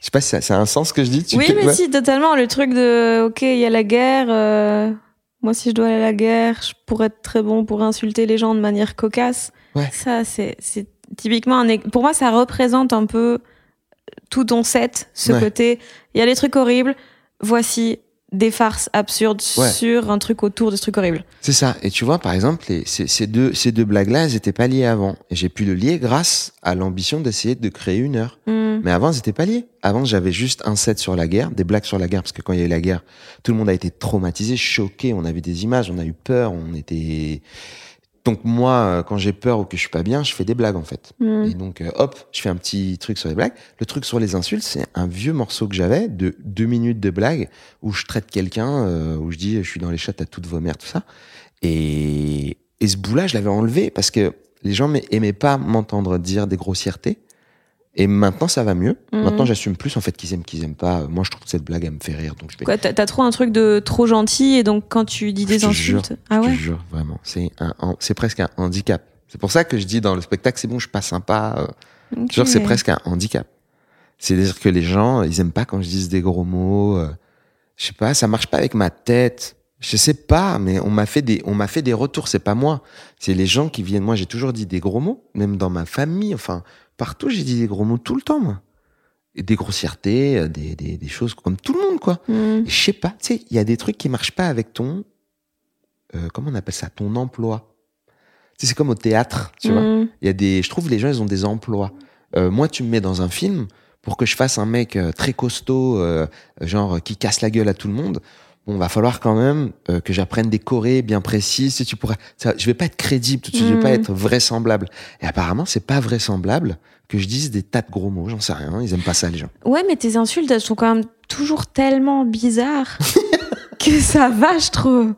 A: Je sais pas si ça, ça a un sens que je dis. Tu
B: Oui, mais
A: ouais.
B: si, totalement. Le truc de, ok, il y a la guerre. euh, moi, si je dois aller à la guerre, je pourrais être très bon pour insulter les gens de manière cocasse.
A: Ouais.
B: Ça, c'est c'est typiquement un. Pour moi, ça représente un peu tout ton set, ce
A: Ouais.
B: côté. Il y a des trucs horribles. Voici des farces absurdes
A: Ouais.
B: sur un truc autour de ce truc horrible.
A: C'est ça. Et tu vois, par exemple, les, ces, ces deux, ces deux blagues-là, elles étaient pas liées avant. Et j'ai pu le lier grâce à l'ambition d'essayer de créer une heure.
B: Hmm.
A: Mais avant, étaient pas liées. Avant, j'avais juste un set sur la guerre, des blagues sur la guerre, parce que quand il y a eu la guerre, tout le monde a été traumatisé, choqué. On a vu des images, on a eu peur, on était. Donc moi, euh, quand j'ai peur ou que je suis pas bien, je fais des blagues en fait.
B: Hmm.
A: Et donc, euh, hop, je fais un petit truc sur les blagues. Le truc sur les insultes, c'est un vieux morceau que j'avais de deux minutes de blague où je traite quelqu'un, euh, où je dis je suis dans les chats à toutes vos mères, tout ça. Et, et ce bout-là, je l'avais enlevé parce que les gens m'ai- aimaient pas m'entendre dire des grossièretés. Et maintenant, ça va mieux.
B: Mhm.
A: Maintenant, j'assume plus en fait qu'ils aiment, qu'ils aiment pas. Moi, je trouve que cette blague, elle me fait rire. Donc, je vais.
B: Quoi, t'as trop un truc de trop gentil et donc quand tu dis
A: Je
B: des
A: te jure,
B: insultes. Ah
A: je
B: ouais
A: te jure, vraiment. C'est un, c'est presque un handicap. C'est pour ça que je dis dans le spectacle, c'est bon, je suis pas sympa. euh. Genre, c'est presque un handicap. C'est-à-dire que les gens, ils aiment pas quand je dis des gros mots. euh, je sais pas, ça marche pas avec ma tête. Je sais pas, mais on m'a fait des, on m'a fait des retours. C'est pas moi. C'est les gens qui viennent. Moi, j'ai toujours dit des gros mots, même dans ma famille. Enfin, partout, j'ai dit des gros mots tout le temps, moi. Et des grossièretés, euh, des, des, des choses comme tout le monde, quoi. Et je sais pas, tu sais, il y a des trucs qui marchent pas avec ton, euh, comment on appelle ça, ton emploi. Tu sais, c'est comme au théâtre, tu vois.
B: Hmm.
A: Il y a des, je trouve les gens ils ont des emplois. Euh, moi, tu me mets dans un film pour que je fasse un mec euh, très costaud, euh, genre qui casse la gueule à tout le monde. Bon, va falloir quand même euh, que j'apprenne des chorés bien précises. Si tu pourrais, ça, je vais pas être crédible tout de suite, je vais pas
B: Mm.
A: être vraisemblable. Et apparemment, c'est pas vraisemble que je dise des tas de gros mots. J'en sais rien. Ils aiment pas ça, les gens.
B: Ouais, mais tes insultes, elles sont quand même toujours tellement bizarres que ça va, je trouve.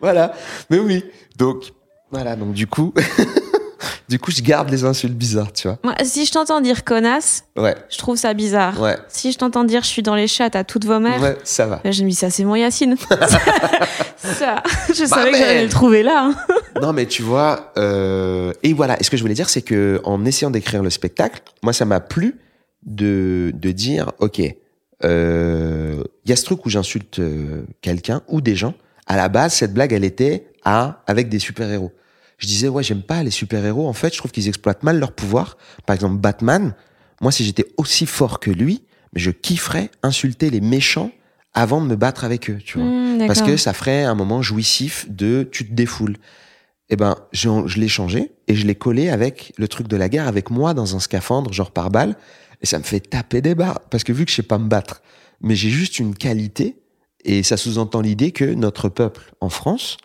A: Voilà. Mais oui. Donc, voilà. Donc, du coup, du coup, je garde les insultes bizarres, tu vois.
B: Moi, si je t'entends dire connasse,
A: Ouais.
B: je trouve ça bizarre.
A: Ouais.
B: Si je t'entends dire je suis dans les chats à toutes vos mères,
A: Ouais, ça va.
B: j'ai mis ça, c'est mon Yacine. ça, je savais que j'allais le trouver là. hein.
A: Non, mais tu vois, euh, et voilà. Et ce que je voulais dire, c'est que en essayant d'écrire le spectacle, moi, ça m'a plu de de dire, ok, euh, il y a ce truc où j'insulte euh, quelqu'un ou des gens. À la base, cette blague, elle était à avec des super héros. Je disais, ouais, j'aime pas les super héros. En fait, je trouve qu'ils exploitent mal leur pouvoir. Par exemple, Batman. Moi, si j'étais aussi fort que lui, je kifferais insulter les méchants avant de me battre avec eux. Tu vois
B: Hmm,
A: parce que ça ferait un moment jouissif de tu te défoules. Eh ben, je, je l'ai changé et je l'ai collé avec le truc de la guerre avec moi dans un scaphandre, genre par balle, et ça me fait taper des barres parce que vu que je sais pas me battre, mais j'ai juste une qualité et ça sous-entend l'idée que notre peuple en France,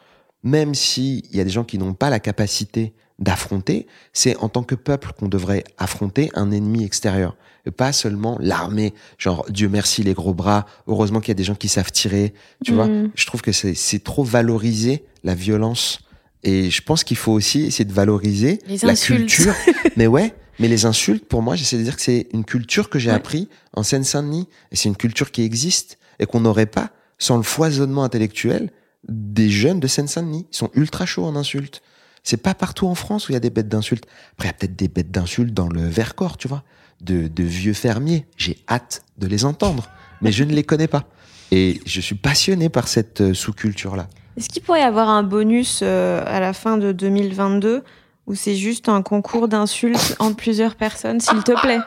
A: même s'il y a des gens qui n'ont pas la capacité d'affronter, c'est en tant que peuple qu'on devrait affronter un ennemi extérieur. Et pas seulement l'armée, genre Dieu merci les gros bras, heureusement qu'il y a des gens qui savent tirer, tu vois.
B: Mm.
A: Je trouve que c'est trop valoriser la violence. Et je pense qu'il faut aussi essayer de valoriser
B: Les
A: la culture. mais ouais, mais les insultes, pour moi, j'essaie de dire que c'est une culture que j'ai
B: Ouais.
A: appris en Seine-Saint-Denis. Et c'est une culture qui existe et qu'on n'aurait pas sans le foisonnement intellectuel des jeunes de Seine-Saint-Denis. Ils sont ultra chauds en insultes. C'est pas partout en France où il y a des bêtes d'insultes. Après, il y a peut-être des bêtes d'insultes dans le Vercors, tu vois, de, de vieux fermiers. J'ai hâte de les entendre, mais je ne les connais pas. Et je suis passionné par cette euh, sous-culture-là.
B: Est-ce qu'il pourrait y avoir un bonus euh, à la fin de 2022 où c'est juste un concours d'insultes entre plusieurs personnes, s'il te plaît?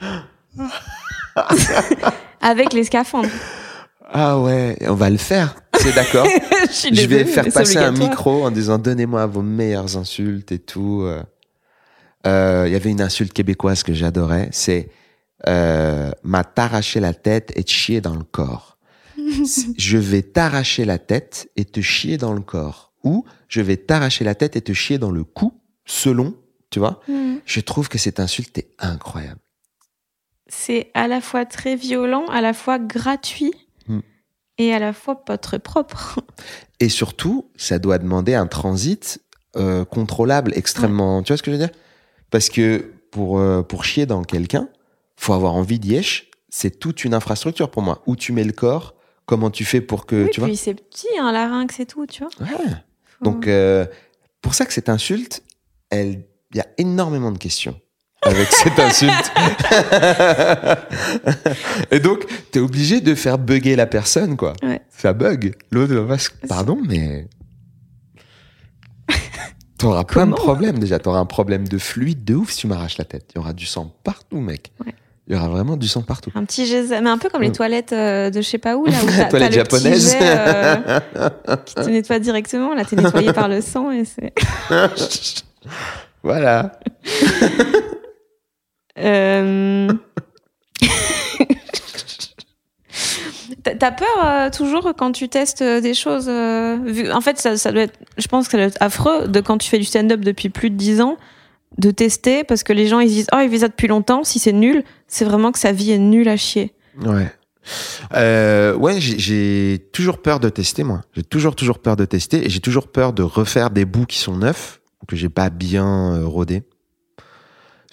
B: Avec les scaphandres.
A: Ah ouais, on va le faire. D'accord.
B: je
A: vais faire passer un micro en disant donnez-moi vos meilleures insultes et tout. euh. Euh, Il y avait une insulte québécoise que j'adorais, c'est euh, m'a t'arraché la tête et te chier dans le corps. Je vais t'arracher la tête et te chier dans le corps. Ou je vais t'arracher la tête et te chier dans le cou, selon, tu vois.
B: Hmm.
A: Je trouve que cette insulte est incroyable.
B: C'est à la fois très violent, à la fois gratuit. Et à la fois pas très propre.
A: Et surtout, ça doit demander un transit euh, contrôlable, extrêmement. Tu vois ce que je veux dire? Parce que pour, euh, pour chier dans quelqu'un, faut avoir envie d'y. C'est toute une infrastructure pour moi. Où tu mets le corps, comment tu fais pour que.
B: oui,
A: tu vois?
B: puis c'est petit, un larynx et tout, tu vois.
A: Ouais.
B: Faut-
A: Donc, euh, pour ça que cette insulte, elle, il y a énormément de questions avec cette insulte. Et donc, t'es obligé de faire bugger la personne, quoi.
B: Ouais.
A: Ça bug. L'autre Pardon, mais. T'auras plein de problèmes déjà. T'auras un problème de fluide de ouf si tu m'arraches la tête. Il y aura du sang partout, mec.
B: Ouais.
A: Il y aura vraiment du sang partout.
B: Un petit geyser, mais un peu comme les
A: Mm.
B: toilettes euh, de je sais pas où, là où t'as,
A: Toilette
B: t'as le petit
A: japonaise.
B: jet, euh, qui te nettoie directement. Là, t'es nettoyé par le sang et c'est.
A: voilà.
B: Euh... T'as- peur euh, toujours quand tu testes euh, des choses euh, vu- En fait, ça, ça doit être, je pense que ça doit être affreux de quand tu fais du stand-up depuis plus de 10 ans, de tester parce que les gens ils se disent Oh, il fait ça depuis longtemps, si c'est nul, c'est vraiment que sa vie est nulle à chier.
A: Ouais. Euh, ouais, j'ai- toujours peur de tester, moi. J'ai toujours, toujours peur de tester et j'ai toujours peur de refaire des bouts qui sont neufs, que j'ai pas bien rodés.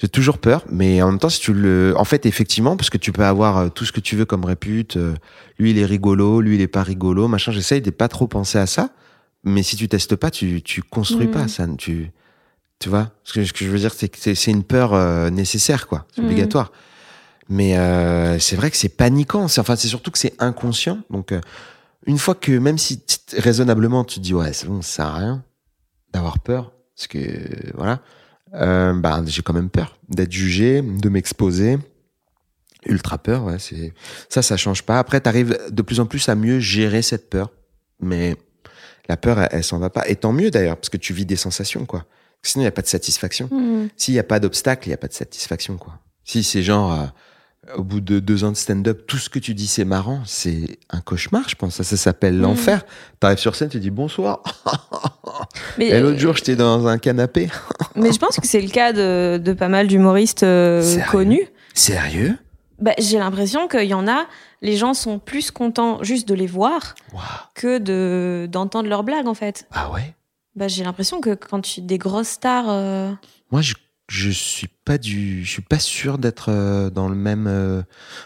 A: J'ai toujours peur, mais en même temps, si tu le, en fait, effectivement, parce que tu peux avoir euh, tout ce que tu veux comme répute, euh, lui il est rigolo, lui il est pas rigolo, machin. J'essaye de pas trop penser à ça, mais si tu testes pas, tu, tu construis pas ça, tu, tu vois? Ce que, ce que je veux dire, c'est que c'est- une peur euh, nécessaire, quoi. C'est
B: Mm.
A: obligatoire. Mais euh, c'est vrai que c'est paniquant. C'est enfin, c'est surtout que c'est inconscient. Donc, euh, une fois que même si raisonnablement tu te dis ouais, c'est bon, ça sert à rien d'avoir peur, parce que voilà, euh, bah j'ai quand même peur d'être jugé, de m'exposer. Ultra peur, ouais. C'est ça, ça change pas. Après, t'arrives de plus en plus à mieux gérer cette peur, mais la peur, elle, elle s'en va pas. Et tant mieux d'ailleurs, parce que tu vis des sensations, quoi. Sinon, il y a pas de satisfaction. S'il n'y a pas d'obstacle, il n'y a pas de satisfaction, quoi. Si c'est genre, euh, au bout de deux ans de stand-up, tout ce que tu dis c'est marrant, c'est un cauchemar, je pense. Ça, ça s'appelle
B: Mm.
A: l'enfer. T'arrives sur scène, tu dis bonsoir.
B: Mais,
A: Et l'autre jour, j'étais dans un canapé.
B: mais je pense que c'est le cas de, de pas mal d'humoristes euh,
A: Sérieux?
B: connus.
A: Sérieux?
B: Bah, j'ai l'impression qu'il y en a, les gens sont plus contents juste de les voir que de d'entendre leurs blagues en fait.
A: Ah ouais?
B: Bah, j'ai l'impression que quand tu des grosses stars, euh,
A: Moi, je, je suis pas du, je suis pas sûr d'être euh, dans le même euh,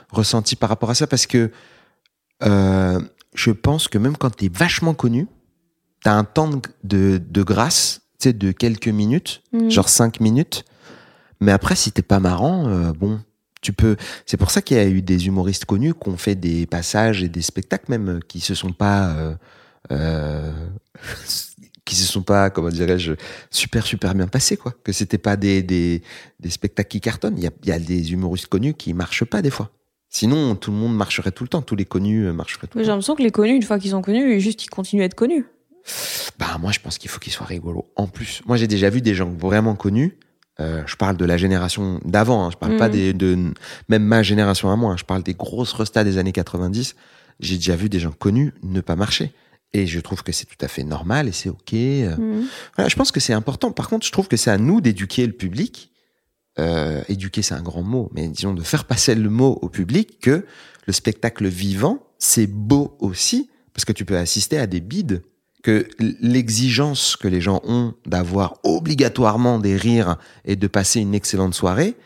A: ressenti par rapport à ça parce que euh, je pense que même quand t'es vachement connu, t'as un temps de, de, grâce, tu sais, de quelques minutes,
B: hmm.
A: genre cinq minutes. Mais après, si t'es pas marrant, euh, bon, tu peux. C'est pour ça qu'il y a eu des humoristes connus qui ont fait des passages et des spectacles même qui se sont pas, euh, euh, qui se sont pas, comment dirais-je, super super bien passés quoi. Que c'était pas des, des des spectacles qui cartonnent. Il y a, il y a des humoristes connus qui marchent pas des fois. Sinon, tout le monde marcherait tout le temps. Tous les connus euh, marcheraient tout
B: Mais
A: le
B: j'ai
A: temps.
B: l'impression que les connus, une fois qu'ils sont connus, juste ils continuent à être connus.
A: Bah moi je pense qu'il faut qu'il soit rigolo. En plus, moi j'ai déjà vu des gens vraiment connus. Euh, je parle de la génération d'avant. hein, je parle pas des, de même ma génération à moi. hein, je parle des grosses restas des années 90. J'ai déjà vu des gens connus ne pas marcher. Et je trouve que c'est tout à fait normal et c'est ok.
B: Hmm.
A: Voilà, je pense que c'est important. Par contre, je trouve que c'est à nous d'éduquer le public. Euh, éduquer, c'est un grand mot, mais disons de faire passer le mot au public que le spectacle vivant, c'est beau aussi, parce que tu peux assister à des bides, que l'exigence que les gens ont d'avoir obligatoirement des rires et de passer une excellente soirée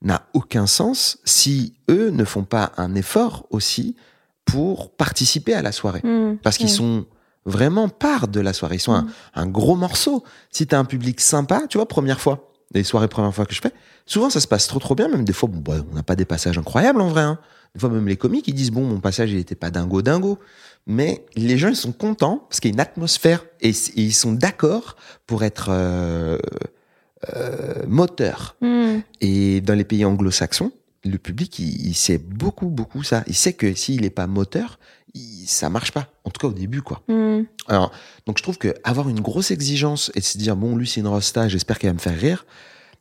A: n'a aucun sens si eux ne font pas un effort aussi pour participer à la soirée
B: Hmm.
A: parce qu'ils sont vraiment part de la soirée. Ils sont un,
B: Mm.
A: un gros morceau. Si t'as un public sympa, tu vois, première fois, les soirées première fois que je fais, souvent ça se passe trop trop bien. Même des fois, bon, bah, on n'a pas des passages incroyables en vrai. hein. Des fois, même les comiques, ils disent bon, mon passage, il était pas dingo dingo. Mais les gens, ils sont contents parce qu'il y a une atmosphère et, ils sont d'accord pour être euh, euh, moteurs.
B: Hmm.
A: Et dans les pays anglo-saxons, le public, il, il sait beaucoup, beaucoup ça. Il sait que s'il n'est pas moteur, ça marche pas. En tout cas, au début, quoi.
B: Hmm.
A: Alors, donc je trouve que avoir une grosse exigence et de se dire, bon, lui, c'est une rosta, j'espère qu'elle va me faire rire,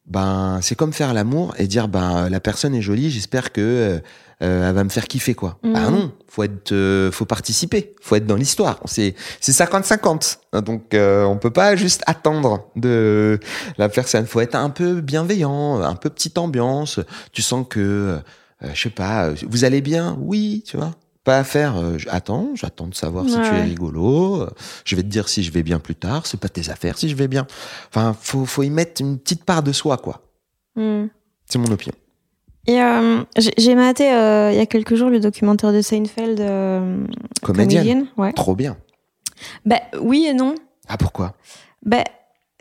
A: ben, c'est comme faire l'amour et dire, ben, la personne est jolie, j'espère que euh, euh, elle va me faire kiffer, quoi.
B: Mhm.
A: Ben non, faut être, euh, faut participer, faut être dans l'histoire. C'est, c'est 50-50. Donc, euh, on peut pas juste attendre de la personne. Faut être un peu bienveillant, un peu petite ambiance. Tu sens que, euh, je sais pas, vous allez bien? Oui, tu vois. Pas à faire, euh, attends, j'attends de savoir si tu es rigolo. euh, Je vais te dire si je vais bien plus tard. C'est pas tes affaires si je vais bien. Enfin, faut, faut y mettre une petite part de soi, quoi.
B: Hmm.
A: C'est mon opinion.
B: Et euh, j'ai- maté euh, il y a quelques jours le documentaire de Seinfeld, euh,
A: Comédienne.
B: Ouais.
A: Trop bien.
B: Bah oui et non.
A: Ah, pourquoi?
B: Bah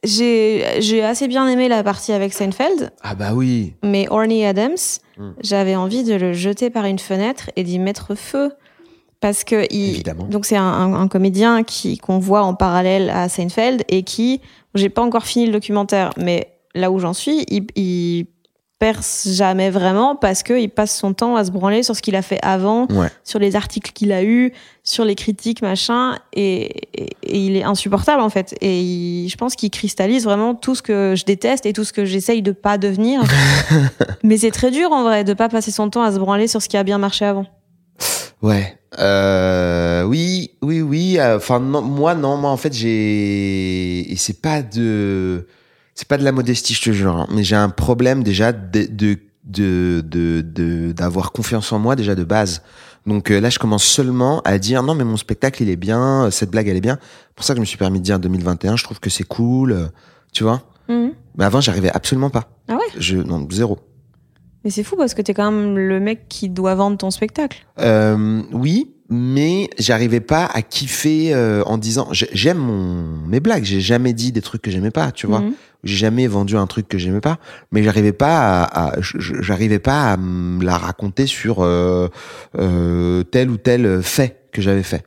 B: j'ai j'ai assez bien aimé la partie avec Seinfeld,
A: Ah, bah oui.
B: mais Orny Adams,
A: Hmm.
B: j'avais envie de le jeter par une fenêtre et d'y mettre feu parce que il,
A: Évidemment.
B: donc c'est un, un- un comédien qui qu'on voit en parallèle à Seinfeld et qui j'ai pas encore fini le documentaire, mais là où j'en suis, il, il perce jamais vraiment parce que il passe son temps à se branler sur ce qu'il a fait avant,
A: Ouais.
B: sur les articles qu'il a eus, sur les critiques machin, et, et- et il est insupportable en fait. Et il- je pense qu'il cristallise vraiment tout ce que je déteste et tout ce que j'essaye de pas devenir. Mais c'est très dur en vrai de pas passer son temps à se branler sur ce qui a bien marché avant.
A: Ouais. Euh, oui, oui, oui. Enfin, moi, non. Moi, en fait, j'ai. Et c'est pas de. C'est pas de la modestie, je te jure. hein, mais j'ai un problème déjà de de de de de- d'avoir confiance en moi déjà de base. Donc euh, là, je commence seulement à dire non, mais mon spectacle, il est bien. euh, Cette blague, elle est bien. pour ça que je me suis permis de dire 2021. Je trouve que c'est cool. euh, Tu vois.
B: Mhm.
A: Mais avant, j'arrivais absolument pas.
B: Ah ouais
A: Je non zéro.
B: Mais c'est fou parce que t'es quand même le mec qui doit vendre ton spectacle.
A: Euh, oui, mais j'arrivais pas à kiffer euh, en disant j'ai- j'aime mon mes blagues. J'ai jamais dit des trucs que j'aimais pas, tu vois.
B: Mhm.
A: J'ai jamais vendu un truc que j'aimais pas, mais j'arrivais pas à, à- j'arrivais pas à me la raconter sur euh, euh, tel ou tel fait que j'avais fait.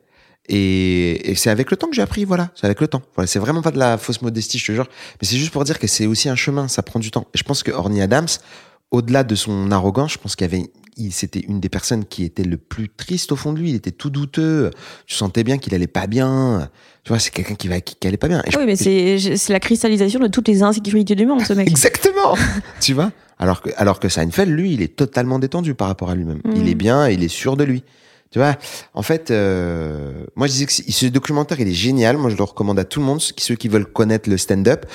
A: Et, et c'est avec le temps que j'ai appris, voilà. C'est avec le temps. Voilà, c'est vraiment pas de la fausse modestie, je te jure. Mais c'est juste pour dire que c'est aussi un chemin, ça prend du temps. Et je pense que Orny Adams, au-delà de son arrogance, je pense qu'il y avait, c'était une des personnes qui était le plus triste au fond de lui. Il était tout douteux. Tu sentais bien qu'il allait pas bien. Tu vois, c'est quelqu'un qui va, qui, qui allait pas bien. Et je-
B: Oui, mais c'est c'est la cristallisation de toutes les insécurités du monde, ce mec.
A: Exactement. tu vois? Alors que, alors que Seinfeld, lui, il est totalement détendu par rapport à lui-même. Il est bien, il est sûr de lui. Tu vois, en fait, euh, moi je disais que ce documentaire il est génial. Moi je le recommande à tout le monde, ceux qui, veulent connaître le stand-up,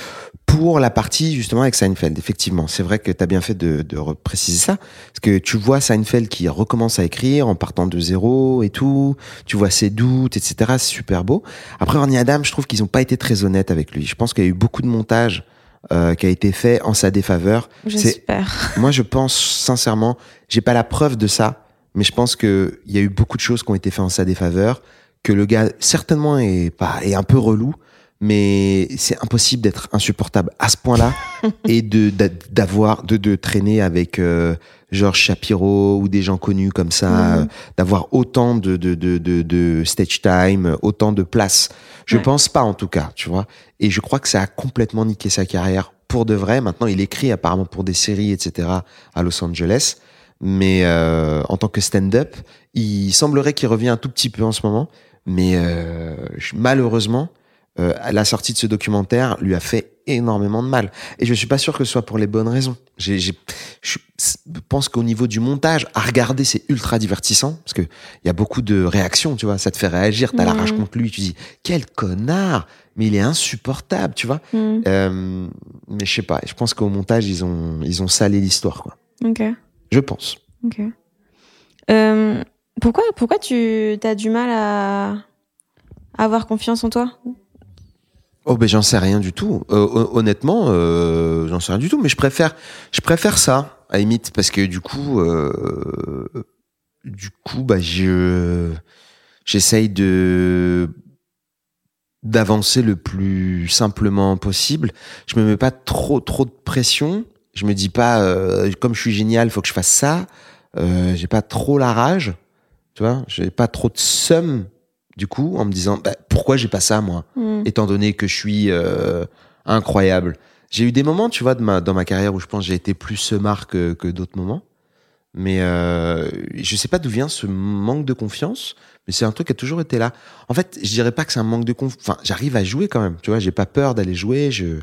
A: pour la partie justement avec Seinfeld. Effectivement, c'est vrai que tu as bien fait de, de repréciser ça, parce que tu vois Seinfeld qui recommence à écrire en partant de zéro et tout. Tu vois ses doutes, etc. C'est super beau. Après Orny Adam, je trouve qu'ils ont pas été très honnêtes avec lui. Je pense qu'il y a eu beaucoup de montage euh, qui a été fait en sa défaveur. C'est
B: J'espère.
A: moi, je pense sincèrement, j'ai pas la preuve de ça, mais je pense que il y a eu beaucoup de choses qui ont été faites en sa défaveur, que le gars certainement est pas est un peu relou, mais c'est impossible d'être insupportable à ce point-là et de d'a- d'avoir de, de traîner avec euh, Georges Shapiro ou des gens connus comme ça, euh, d'avoir autant de, de, de, de, de stage time, autant de place. Je
B: Ouais.
A: pense pas en tout cas, tu vois. Et je crois que ça a complètement niqué sa carrière pour de vrai. Maintenant, il écrit apparemment pour des séries, etc. à Los Angeles. Mais euh, en tant que stand-up, il semblerait qu'il revient un tout petit peu en ce moment. Mais euh, je- malheureusement, euh, la sortie de ce documentaire lui a fait énormément de mal. Et je suis pas sûr que ce soit pour les bonnes raisons. J'ai, j'ai- je pense qu'au niveau du montage, à regarder, c'est ultra divertissant parce que il y a beaucoup de réactions, tu vois. Ça te fait réagir. T'as la
B: Mhm.
A: rage contre lui. Tu dis quel connard, mais il est insupportable, tu vois.
B: Hmm,
A: Euh, mais je sais pas. Je pense qu'au montage, ils ont ils ont salé l'histoire, quoi.
B: Ok.
A: Je pense.
B: Ok. Euh, pourquoi, pourquoi tu as du mal à, à avoir confiance en toi?
A: Oh ben j'en sais rien du tout. Euh, hon- honnêtement, euh, j'en sais rien du tout. Mais je préfère, je préfère ça à limite parce que du coup, euh, du coup, bah je, j'essaye de d'avancer le plus simplement possible. Je me mets pas trop trop de pression. Je me dis pas euh, comme je suis génial, faut que je fasse ça. Euh, j'ai pas trop la rage, tu vois. J'ai pas trop de seum du coup en me disant bah, pourquoi j'ai pas ça moi
B: Hmm.
A: étant donné que je suis euh, incroyable. J'ai eu des moments, tu vois, de ma, dans ma carrière où je pense que j'ai été plus semard que, que d'autres moments. Mais euh, je sais pas d'où vient ce manque de confiance, mais c'est un truc qui a toujours été là. En fait, je dirais pas que c'est un manque de confiance. Enfin, j'arrive à jouer quand même. Tu vois, j'ai pas peur d'aller jouer. Je,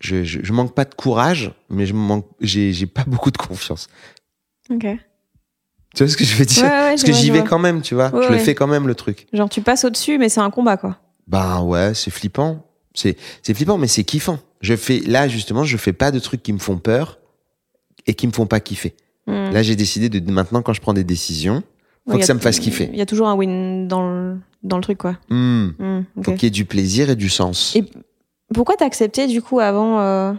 A: je, je, je manque pas de courage, mais je manque, j'ai, j'ai pas beaucoup de confiance.
B: Ok.
A: Tu vois ce que je veux dire?
B: Ouais, ouais,
A: Parce que j'y vais quand même, tu vois.
B: Ouais,
A: je le fais quand même le truc.
B: Genre, tu passes au-dessus, mais c'est un combat, quoi.
A: Ben ouais, c'est flippant. C'est c'est flippant, mais c'est kiffant. Je fais là justement, je fais pas de trucs qui me font peur et qui me font pas kiffer.
B: Hmm.
A: Là, j'ai décidé de maintenant quand je prends des décisions, faut
B: Ouais,
A: que ça me fasse kiffer.
B: Il y a toujours un win dans le, dans le truc, quoi. Ok.
A: Faut qu'il y ait du plaisir et du sens.
B: Et Pourquoi t'as accepté, du coup, avant euh,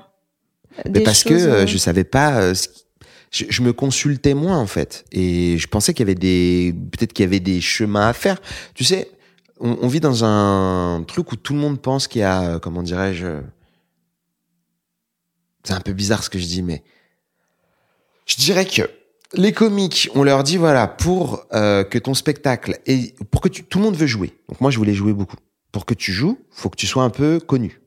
B: des
A: parce
B: choses,
A: que euh,
B: euh,
A: je savais pas. euh, ce qui- je, je me consultais moins en fait, et je pensais qu'il y avait des peut-être qu'il y avait des chemins à faire. Tu sais, on, on vit dans un truc où tout le monde pense qu'il y a, euh, comment dirais-je, c'est un peu bizarre ce que je dis, mais je dirais que les comiques, on leur dit voilà pour euh, que ton spectacle et pour que tu, tout le monde veut jouer. Donc moi je voulais jouer beaucoup. Pour que tu joues, faut que tu sois un peu connu,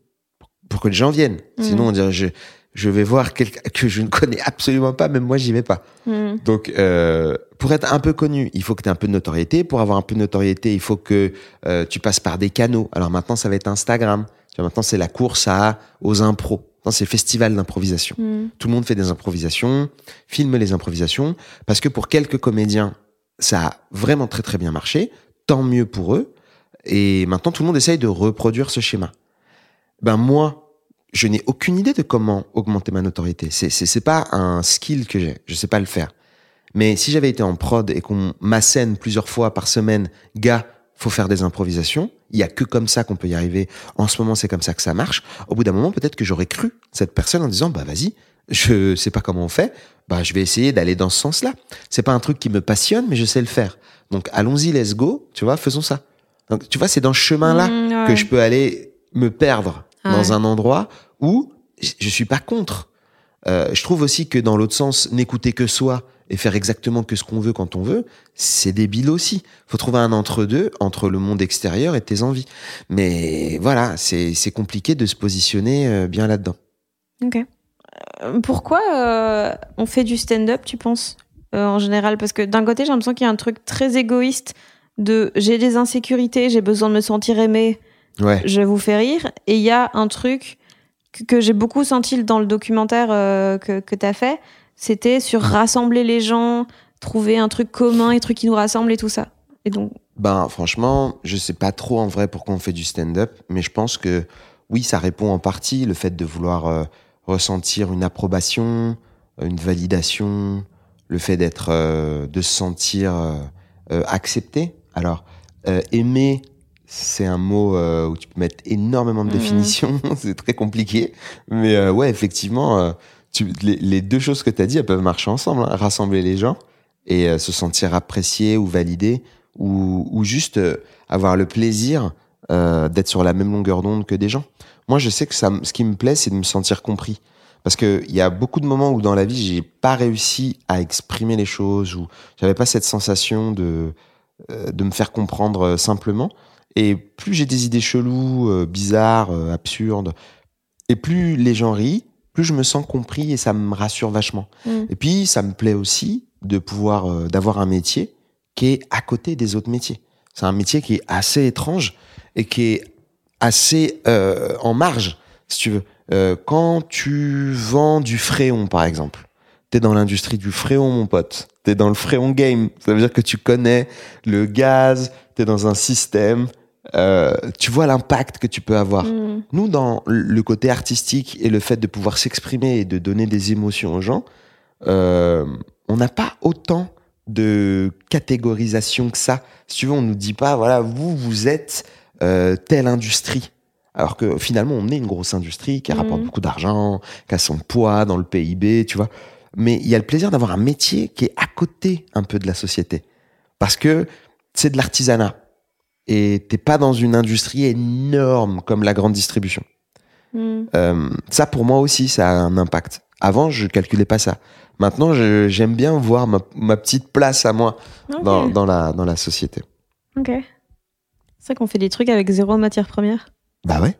A: pour que les gens viennent.
B: Mhm.
A: Sinon on dirait je je vais voir quelqu'un que je ne connais absolument pas, même moi j'y vais pas.
B: hmm,
A: Donc, euh, pour être un peu connu, il faut que tu aies un peu de notoriété. Pour avoir un peu de notoriété, il faut que euh, tu passes par des canaux. Alors maintenant, ça va être Instagram. Tu vois, maintenant, c'est la course à aux impros. Maintenant, c'est festival d'improvisation.
B: hmm.
A: Tout le monde fait des improvisations, filme les improvisations, parce que pour quelques comédiens, ça a vraiment très très bien marché. Tant mieux pour eux. Et maintenant, tout le monde essaye de reproduire ce schéma. Ben moi, je n'ai aucune idée de comment augmenter ma notoriété. C'est c'est c'est pas un skill que j'ai. Je sais pas le faire. Mais si j'avais été en prod et qu'on m'assène plusieurs fois par semaine, gars, faut faire des improvisations. Il y a que comme ça qu'on peut y arriver. En ce moment, c'est comme ça que ça marche. Au bout d'un moment, peut-être que j'aurais cru cette personne en disant, bah vas-y, je sais pas comment on fait, bah je vais essayer d'aller dans ce sens-là. C'est pas un truc qui me passionne, mais je sais le faire. Donc allons-y, let's go. Tu vois, faisons ça. Donc tu vois, c'est dans ce chemin-là
B: Hmm,
A: que je peux aller me perdre Dans un endroit où je suis pas contre. Euh, je trouve aussi que dans l'autre sens, n'écouter que soi et faire exactement que ce qu'on veut quand on veut, c'est débile aussi. Faut trouver un entre-deux entre le monde extérieur et tes envies. Mais voilà, c'est c'est compliqué de se positionner euh, bien là-dedans.
B: Ok. Euh, Pourquoi euh, on fait du stand-up, tu penses, euh, en général? Parce que d'un côté, j'ai l'impression qu'il y a un truc très égoïste de j'ai des insécurités, j'ai besoin de me sentir aimé,
A: Ouais.
B: je vous fais rire. Et il y a un truc que, que j'ai beaucoup senti dans le documentaire euh, que, que tu as fait, c'était sur rassembler les gens, trouver un truc commun, un truc qui nous rassemble et tout ça. Et donc.
A: Ben, franchement, je sais pas trop en vrai pourquoi on fait du stand-up, mais je pense que oui, ça répond en partie le fait de vouloir euh, ressentir une approbation, une validation, le fait d'être, euh, de se sentir euh, accepté. Alors, aimer, c'est un mot où tu peux mettre énormément de mhm. définitions, c'est très compliqué, mais ouais, effectivement, tu, les, deux choses que tu as dit, elles peuvent marcher ensemble, hein. rassembler les gens et se sentir apprécié ou validé ou, ou juste euh, avoir le plaisir euh, d'être sur la même longueur d'onde que des gens. Moi, je sais que ça, ce qui me plaît, c'est de me sentir compris. Parce que il y a beaucoup de moments où dans la vie, j'ai pas réussi à exprimer les choses, ou j'avais pas cette sensation de euh, de me faire comprendre euh, simplement. Et plus j'ai des idées cheloues, bizarres, absurdes, et plus les gens rient, plus je me sens compris et ça me rassure vachement. Mm. Et puis, ça me plaît aussi de pouvoir d'avoir un métier qui est à côté des autres métiers. C'est un métier qui est assez étrange et qui est assez euh, en marge, si tu veux. Euh, quand tu vends du fréon, par exemple, t'es dans l'industrie du fréon, mon pote. T'es dans le fréon game. Ça veut dire que tu connais le gaz, t'es dans un système. Euh, tu vois l'impact que tu peux avoir. Mm. Nous, dans le côté artistique et le fait de pouvoir s'exprimer et de donner des émotions aux gens, euh, on n'a pas autant de catégorisation que ça. Si tu veux, on nous dit pas, voilà, vous, vous êtes euh, telle industrie. Alors que finalement, on est une grosse industrie qui rapporte mhm. beaucoup d'argent, qui a son poids dans le PIB, tu vois. Mais il y a le plaisir d'avoir un métier qui est à côté un peu de la société. Parce que c'est de l'artisanat. Et t'es pas dans une industrie énorme comme la grande distribution. Mhm. Euh, ça, pour moi aussi, ça a un impact. Avant, je calculais pas ça. Maintenant, j'aime bien voir ma, petite place à moi dans, la, dans la société.
B: Ok. C'est vrai qu'on fait des trucs avec zéro matière première.
A: Bah ouais.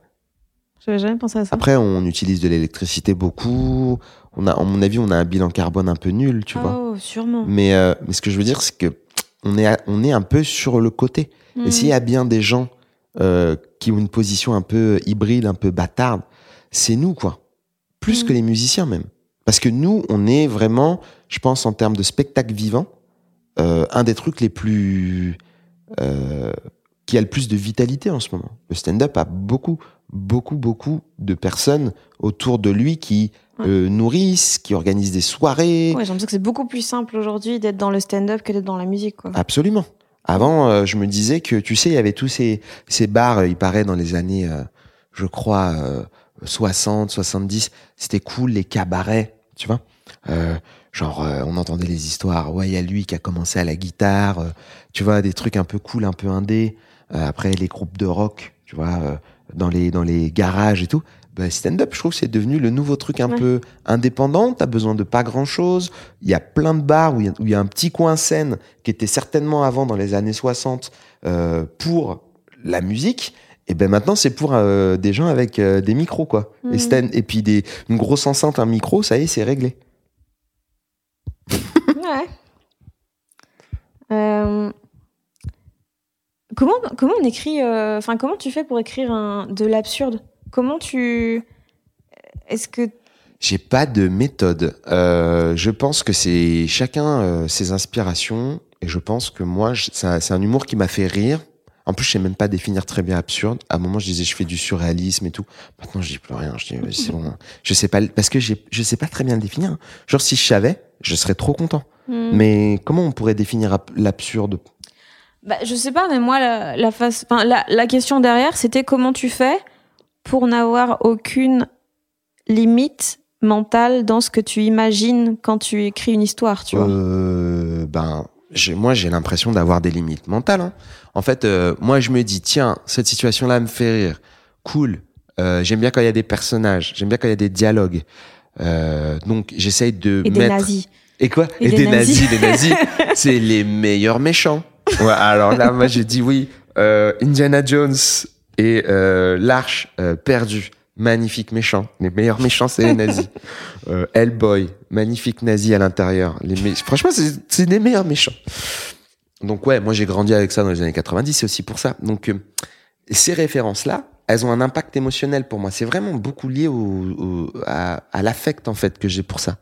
B: J'avais jamais pensé à ça.
A: Après, on utilise de l'électricité beaucoup. On a, à mon avis, on a un bilan carbone un peu nul, tu vois.
B: Oh, sûrement.
A: Mais, euh, mais ce que je veux dire, c'est que on est, on est un peu sur le côté. Et hmm. s'il y a bien des gens euh, qui ont une position un peu hybride, un peu bâtarde, c'est nous, quoi. Plus hmm. que les musiciens, même. Parce que nous, on est vraiment, je pense, en termes de spectacle vivant, euh, un des trucs les plus. Euh, qui a le plus de vitalité en ce moment. Le stand-up a beaucoup, beaucoup, beaucoup de personnes autour de lui qui euh, nourrissent, qui organisent des soirées.
B: Ouais, j'ai l'impression que c'est beaucoup plus simple aujourd'hui d'être dans le stand-up que d'être dans la musique. Quoi.
A: Absolument. Avant, euh, je me disais que, tu sais, il y avait tous ces, ces bars, il paraît, dans les années, euh, je crois, 60, 70, c'était cool, les cabarets, tu vois. Euh, genre, euh, on entendait les histoires. Ouais, il y a lui qui a commencé à la guitare, euh, tu vois, des trucs un peu cool, un peu indé. après, les groupes de rock, tu vois, dans les dans les garages et tout. Bah, stand-up, je trouve, c'est devenu le nouveau truc un peu indépendant. T'as besoin de pas grand-chose. Il y a plein de bars où il y, a un petit coin scène qui était certainement avant dans les années 60 pour la musique et ben maintenant c'est pour euh, des gens avec euh, des micros quoi. Et, mhm. et puis des, une grosse enceinte, un micro, ça y est, c'est réglé.
B: ouais. Euh, comment, comment on écrit, enfin comment tu fais pour écrire un, de l'absurde? Comment tu, est-ce que
A: j'ai pas de méthode. je pense que c'est chacun ses inspirations et je pense que moi c'est un humour qui m'a fait rire en plus, je sais même pas définir très bien absurde. À un moment, je disais, je fais du surréalisme et tout. Maintenant, je dis plus rien. Je dis, c'est bon. Je sais pas, parce que je sais pas très bien le définir. Genre, si je savais, je serais trop content. Hmm. Mais comment on pourrait définir l'absurde?
B: Bah, je sais pas, mais moi, la, la face, enfin, la, la question derrière, c'était comment tu fais pour n'avoir aucune limite mentale dans ce que tu imagines quand tu écris une histoire, tu vois.
A: Euh, ben, moi, j'ai l'impression d'avoir des limites mentales. Hein. En fait, euh, moi, je me dis, tiens, cette situation-là me fait rire. Cool. Euh, j'aime bien quand il y a des personnages. J'aime bien quand il y a des dialogues. Euh, donc, j'essaye de
B: et
A: mettre.
B: Des nazis.
A: Et quoi
B: Et,
A: des, nazis. des nazis, c'est les meilleurs méchants. Ouais, alors là, moi, j'ai dit oui. Euh, Indiana Jones et euh, l'arche perdue magnifique méchant. Les meilleurs méchants, c'est les nazis. Euh, Hellboy, magnifique nazi à l'intérieur. Les Franchement, c'est les meilleurs méchants. Donc ouais, moi j'ai grandi avec ça dans les années 90, c'est aussi pour ça. Donc euh, ces références-là, elles ont un impact émotionnel pour moi. C'est vraiment beaucoup lié au, à, à l'affect en fait que j'ai pour ça.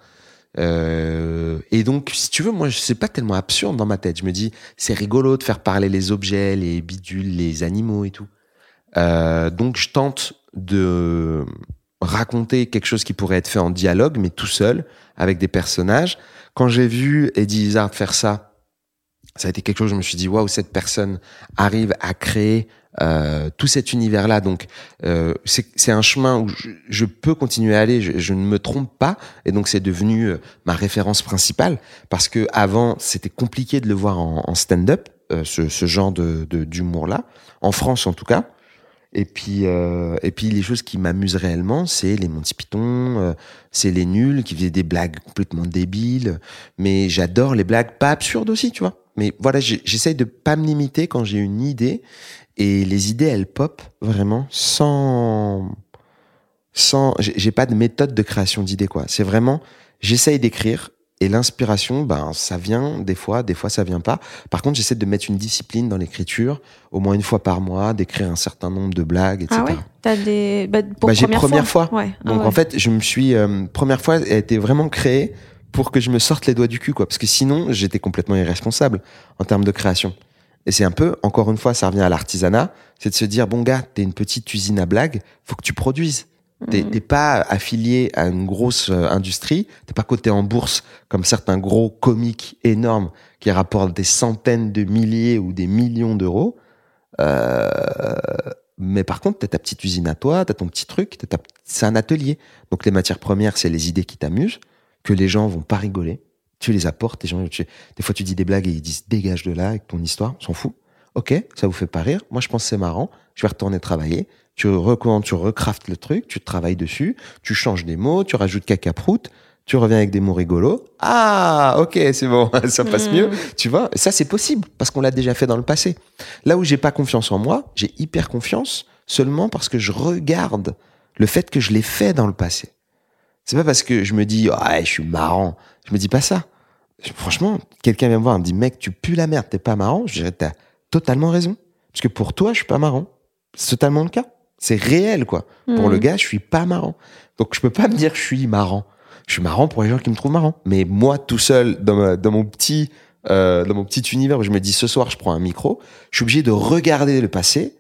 A: Euh, et donc, si tu veux, moi, c'est pas tellement absurde dans ma tête. Je me dis, c'est rigolo de faire parler les objets, les bidules, les animaux et tout. Euh, donc, je tente de raconter quelque chose qui pourrait être fait en dialogue, mais tout seul, avec des personnages. Quand j'ai vu Eddie Izzard faire ça, ça a été quelque chose, je me suis dit, waouh, cette personne arrive à créer euh, tout cet univers-là. Donc, euh, c'est un chemin où je, peux continuer à aller. Je, je, ne me trompe pas, et donc c'est devenu euh, ma référence principale parce que avant c'était compliqué de le voir en, en stand-up, euh, ce, ce, genre de d'humour-là, en France en tout cas. Et puis, euh, et puis les choses qui m'amusent réellement, c'est les Monty Python, euh, c'est les nuls qui faisaient des blagues complètement débiles. Mais j'adore les blagues pas absurdes aussi, tu vois. Mais voilà, j'essaye de pas me limiter quand j'ai une idée et les idées, elles pop vraiment sans, sans, j'ai pas de méthode de création d'idées, quoi. C'est vraiment, j'essaye d'écrire et l'inspiration, ben, ça vient des fois, des fois ça vient pas. Par contre, j'essaie de mettre une discipline dans l'écriture, au moins une fois par mois, d'écrire un certain nombre de blagues, etc.
B: Ah ouais? T'as des, bah, pour
A: bah, j'ai
B: première,
A: première fois?
B: fois. Ouais.
A: Donc
B: ah ouais.
A: en fait, je me suis, euh, première fois, elle a été vraiment créée pour que je me sorte les doigts du cul, quoi. Parce que sinon, j'étais complètement irresponsable en termes de création. Et c'est un peu, encore une fois, ça revient à l'artisanat, c'est de se dire, bon gars, t'es une petite usine à blagues, faut que tu produises. T'es t'es pas affilié à une grosse euh, industrie, t'es pas coté en bourse comme certains gros comiques énormes qui rapportent des centaines de milliers ou des millions d'euros. Euh, mais par contre, t'as ta petite usine à toi, t'as ton petit truc, t'as ta- c'est un atelier. Donc les matières premières, c'est les idées qui t'amusent, que les gens vont pas rigoler. Tu les apportes, les gens, tu- des fois tu dis des blagues et ils disent dégage de là avec ton histoire, on s'en fout. Ok, ça vous fait pas rire. Moi, je pense que c'est marrant. Je vais retourner travailler. Tu recommandes, tu recraftes le truc, tu travailles dessus, tu changes des mots, tu rajoutes caca prout, tu reviens avec des mots rigolos. Ah, ok, c'est bon, ça passe mieux. Tu vois, ça c'est possible parce qu'on l'a déjà fait dans le passé. Là où j'ai pas confiance en moi, j'ai hyper confiance seulement parce que je regarde le fait que je l'ai fait dans le passé. C'est pas parce que je me dis, ouais, je suis marrant. Je me dis pas ça. Franchement, quelqu'un vient me voir et me dit, mec, tu pues la merde, t'es pas marrant. Je dirais, t'as totalement raison. Parce que pour toi, je suis pas marrant. C'est totalement le cas. C'est réel, quoi. Pour le gars, je suis pas marrant. Donc, je peux pas me dire que je suis marrant. Je suis marrant pour les gens qui me trouvent marrant. Mais moi, tout seul, dans, ma- dans mon petit, euh, dans mon petit univers où je me dis, ce soir, je prends un micro, je suis obligé de regarder le passé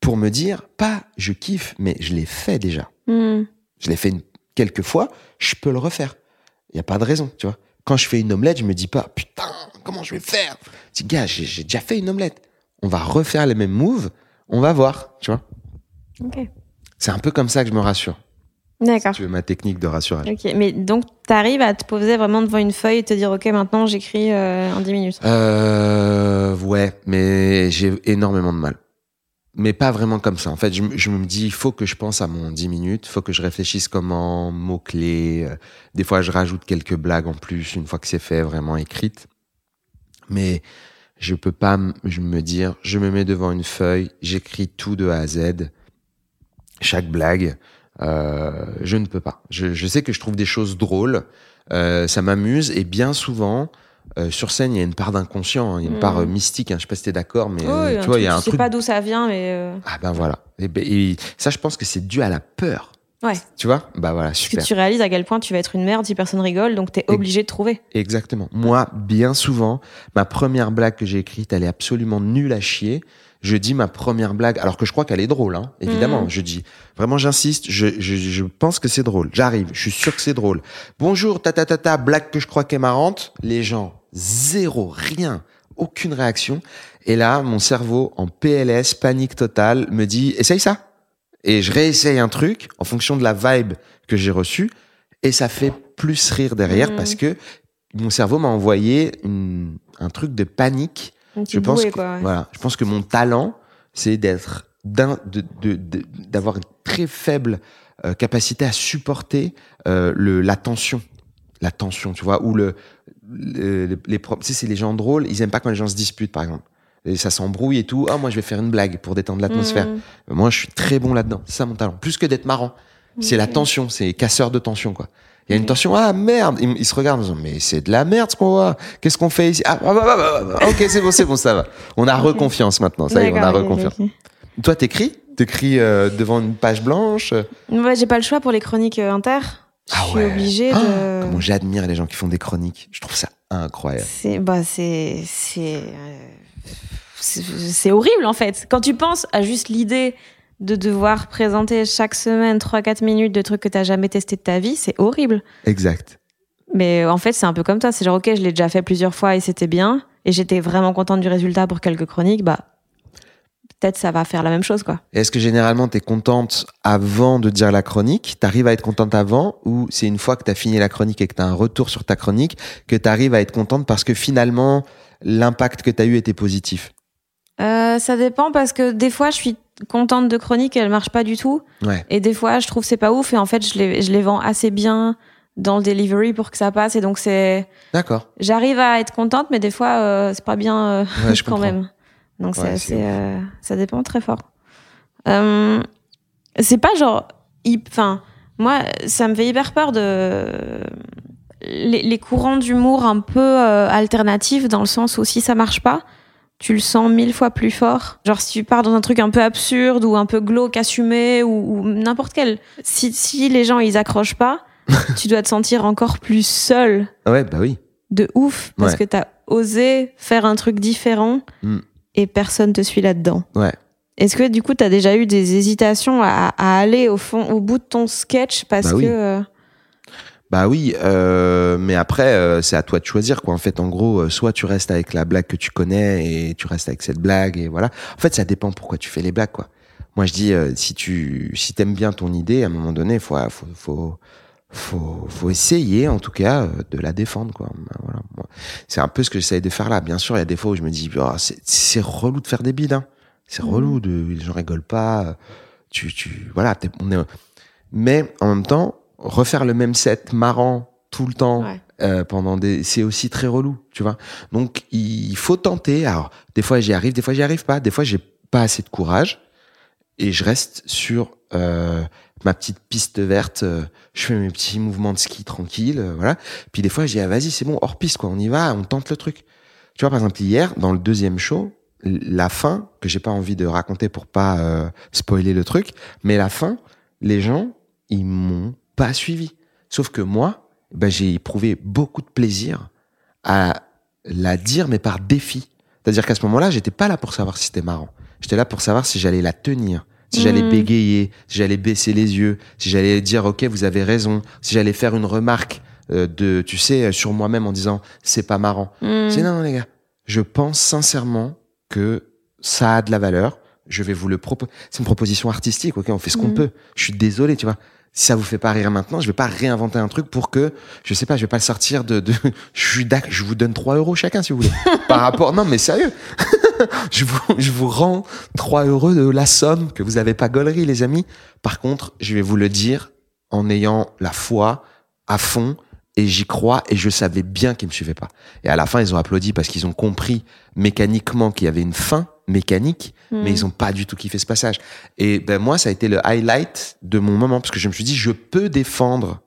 A: pour me dire, pas, je kiffe, mais je l'ai fait déjà.
B: Mhm.
A: Je l'ai fait une- quelques fois, je peux le refaire. Il y a pas de raison, tu vois. Quand je fais une omelette, je me dis pas putain, comment je vais faire? Je dis gars, j'ai déjà fait une omelette. On va refaire les mêmes moves, on va voir, tu vois.
B: Ok.
A: C'est un peu comme ça que je me rassure.
B: D'accord.
A: Tu veux ma technique de rassurage.
B: Ok, mais donc t'arrives à te poser vraiment devant une feuille et te dire ok maintenant j'écris euh, en 10 minutes.
A: Euh, ouais, mais j'ai énormément de mal. Mais pas vraiment comme ça. En fait, je, me- je me dis, il faut que je pense à mon 10 minutes, il faut que je réfléchisse comment, mots-clés. euh, Des fois, je rajoute quelques blagues en plus, une fois que c'est fait, vraiment écrite. Mais je peux pas je me dire, je me mets devant une feuille, j'écris tout de A à Z, chaque blague. Euh, je ne peux pas. Je, je sais que je trouve des choses drôles, euh, ça m'amuse, et bien souvent, euh, sur scène, il y a une part d'inconscient, hein, il y a une
B: Mm.
A: part euh, mystique. Hein, je sais pas si t'es d'accord, mais euh,
B: Oui,
A: tu vois, il y a un
B: sais
A: truc.
B: pas d'où ça vient, mais euh,
A: Ah ben voilà. Et, ben, et ça, je pense que c'est dû à la peur.
B: ouais.
A: Tu vois? Bah voilà,
B: Parce que
A: super.
B: tu réalises à quel point tu vas être une merde si personne rigole, donc t'es obligé de trouver.
A: Exactement. Moi, bien souvent, ma première blague que j'ai écrite, elle est absolument nulle à chier. Je dis ma première blague, alors que je crois qu'elle est drôle, hein, évidemment.
B: Mhm.
A: Je dis, vraiment, j'insiste, je, je, je pense que c'est drôle. J'arrive, je suis sûr que c'est drôle. Bonjour, ta ta ta ta, blague que je crois qu'est marrante. Les gens, zéro, rien, aucune réaction. Et là, mon cerveau, en PLS, panique totale, me dit, essaye ça. Et je réessaye un truc en fonction de la vibe que j'ai reçue. Et ça fait plus rire derrière
B: Mhm.
A: parce que mon cerveau m'a envoyé une- un truc de panique. Je pense que,
B: quoi. ouais.
A: voilà, je pense que mon talent, c'est d'être d'un, de, de- de- d'avoir une très faible euh, capacité à supporter euh, le, la tension, la tension, tu vois, ou le, le- les, les tu sais, c'est les gens drôles, ils aiment pas quand les gens se disputent, par exemple. Et ça s'embrouille et tout. Ah, moi, je vais faire une blague pour détendre l'atmosphère.
B: Mhm.
A: Moi, je suis très bon là-dedans. C'est ça mon talent. Plus que d'être marrant. C'est la tension, c'est casseur de tension, quoi. Il y a une tension, ah merde, ils, ils se regardent en disant, mais c'est de la merde ce qu'on voit. Qu'est-ce qu'on fait ici? Ah, bah, bah, bah, bah, ok, c'est bon, c'est bon, ça va. On a reconfiance maintenant, ça y est, on a reconfiance. Toi, t'écris? T'écris euh, devant une page blanche?
B: Ouais, j'ai pas le choix pour les chroniques euh, inter. Je
A: Ah
B: suis
A: ouais.
B: obligée
A: Ah,
B: de.
A: Comment j'admire les gens qui font des chroniques. Je trouve ça incroyable.
B: C'est bah c'est c'est euh, c'est c'est horrible en fait. Quand tu penses à juste l'idée de devoir présenter chaque semaine 3-4 minutes de trucs que t'as jamais testé de ta vie, c'est horrible.
A: Exact.
B: Mais en fait, c'est un peu comme ça. C'est genre, ok, je l'ai déjà fait plusieurs fois et c'était bien. Et j'étais vraiment contente du résultat pour quelques chroniques. Bah, peut-être ça va faire la même chose, quoi.
A: Est-ce que généralement tu es contente avant de dire la chronique? T'arrives à être contente avant ou c'est une fois que t'as fini la chronique et que t'as un retour sur ta chronique que t'arrives à être contente parce que finalement l'impact que t'as eu était positif?
B: Euh, ça dépend parce que des fois, je suis contente de chroniques et elles marchent pas du tout.
A: Ouais.
B: Et des fois, je trouve c'est pas ouf. Et en fait, je les, je les vends assez bien dans le delivery pour que ça passe. Et donc, c'est,
A: D'accord.
B: j'arrive à être contente, mais des fois, euh, c'est pas bien euh,
A: Ouais, je
B: quand
A: comprends.
B: même. Donc, c'est
A: Ouais,
B: assez,
A: c'est
B: euh, ça dépend très fort. Euh, c'est pas genre, enfin, moi, ça me fait hyper peur de les, les courants d'humour un peu euh, alternatifs dans le sens où si ça marche pas, tu le sens mille fois plus fort. Genre si tu pars dans un truc un peu absurde ou un peu glauque assumé ou, ou n'importe quel, si, si les gens ils accrochent pas, tu dois te sentir encore plus seul
A: Ouais, bah oui.
B: de ouf parce
A: Ouais.
B: que t'as osé faire un truc différent
A: Mm.
B: Et personne te suit là-dedans.
A: Ouais.
B: Est-ce que du coup t'as déjà eu des hésitations à, à aller au fond, au bout de ton sketch parce
A: Bah oui.
B: que euh,
A: Bah oui, euh, mais après, euh, c'est à toi de choisir, quoi. En fait, en gros, euh, soit tu restes avec la blague que tu connais et tu restes avec cette blague et voilà. En fait, ça dépend pourquoi tu fais les blagues, quoi. Moi, je dis, si tu, si t'aimes bien ton idée, à un moment donné, faut, faut, faut, faut, faut essayer, en tout cas, euh, de la défendre, quoi. Ben, Voilà. C'est un peu ce que j'essaye de faire là. Bien sûr, il y a des fois où je me dis, oh, c'est, relou de faire des bides, hein. C'est
B: Mhm.
A: relou de, les gens rigolent pas. Tu, tu, voilà, t'es- on est, mais en même temps, refaire le même set marrant tout le temps
B: Ouais.
A: euh, pendant des, c'est aussi très relou, tu vois. Donc il faut tenter. Alors des fois j'y arrive, des fois j'y arrive pas. Des fois j'ai pas assez de courage et je reste sur euh, ma petite piste verte. euh, je fais mes petits mouvements de ski tranquille, euh, voilà. Puis des fois j'ai dis ah, vas-y c'est bon hors piste quoi, on y va, on tente le truc. Tu vois par exemple hier dans le deuxième show, la fin que j'ai pas envie de raconter pour pas euh, spoiler le truc, mais la fin, les gens ils m'ont pas suivi. Sauf que moi, ben, j'ai éprouvé beaucoup de plaisir à la dire, mais par défi. C'est-à-dire qu'à ce moment-là, j'étais pas là pour savoir si c'était marrant. J'étais là pour savoir si j'allais la tenir, si j'allais
B: Mhm.
A: bégayer, si j'allais baisser les yeux, si j'allais dire ok, vous avez raison, si j'allais faire une remarque euh, de, tu sais, euh, sur moi-même en disant c'est pas marrant.
B: hmm,
A: C'est non, non, les gars. Je pense sincèrement que ça a de la valeur. Je vais vous le proposer. C'est une proposition artistique, ok On fait ce qu'on
B: Mhm.
A: peut. Je suis désolé, tu vois. Si ça vous fait pas rire maintenant, je vais pas réinventer un truc pour que, je sais pas, je vais pas le sortir de, de je suis d'accord, je vous donne 3 euros chacun, si vous voulez. Par rapport, non, mais sérieux. je vous, je vous rends 3 euros de la somme que vous avez pas gaulerie, les amis. Par contre, je vais vous le dire en ayant la foi à fond et j'y crois et je savais bien qu'ils me suivaient pas. Et à la fin, ils ont applaudi parce qu'ils ont compris mécaniquement qu'il y avait une fin mécanique,
B: hmm.
A: mais ils ont pas du tout kiffé ce passage. Et ben moi, ça a été le highlight de mon moment parce que je me suis dit, je peux défendre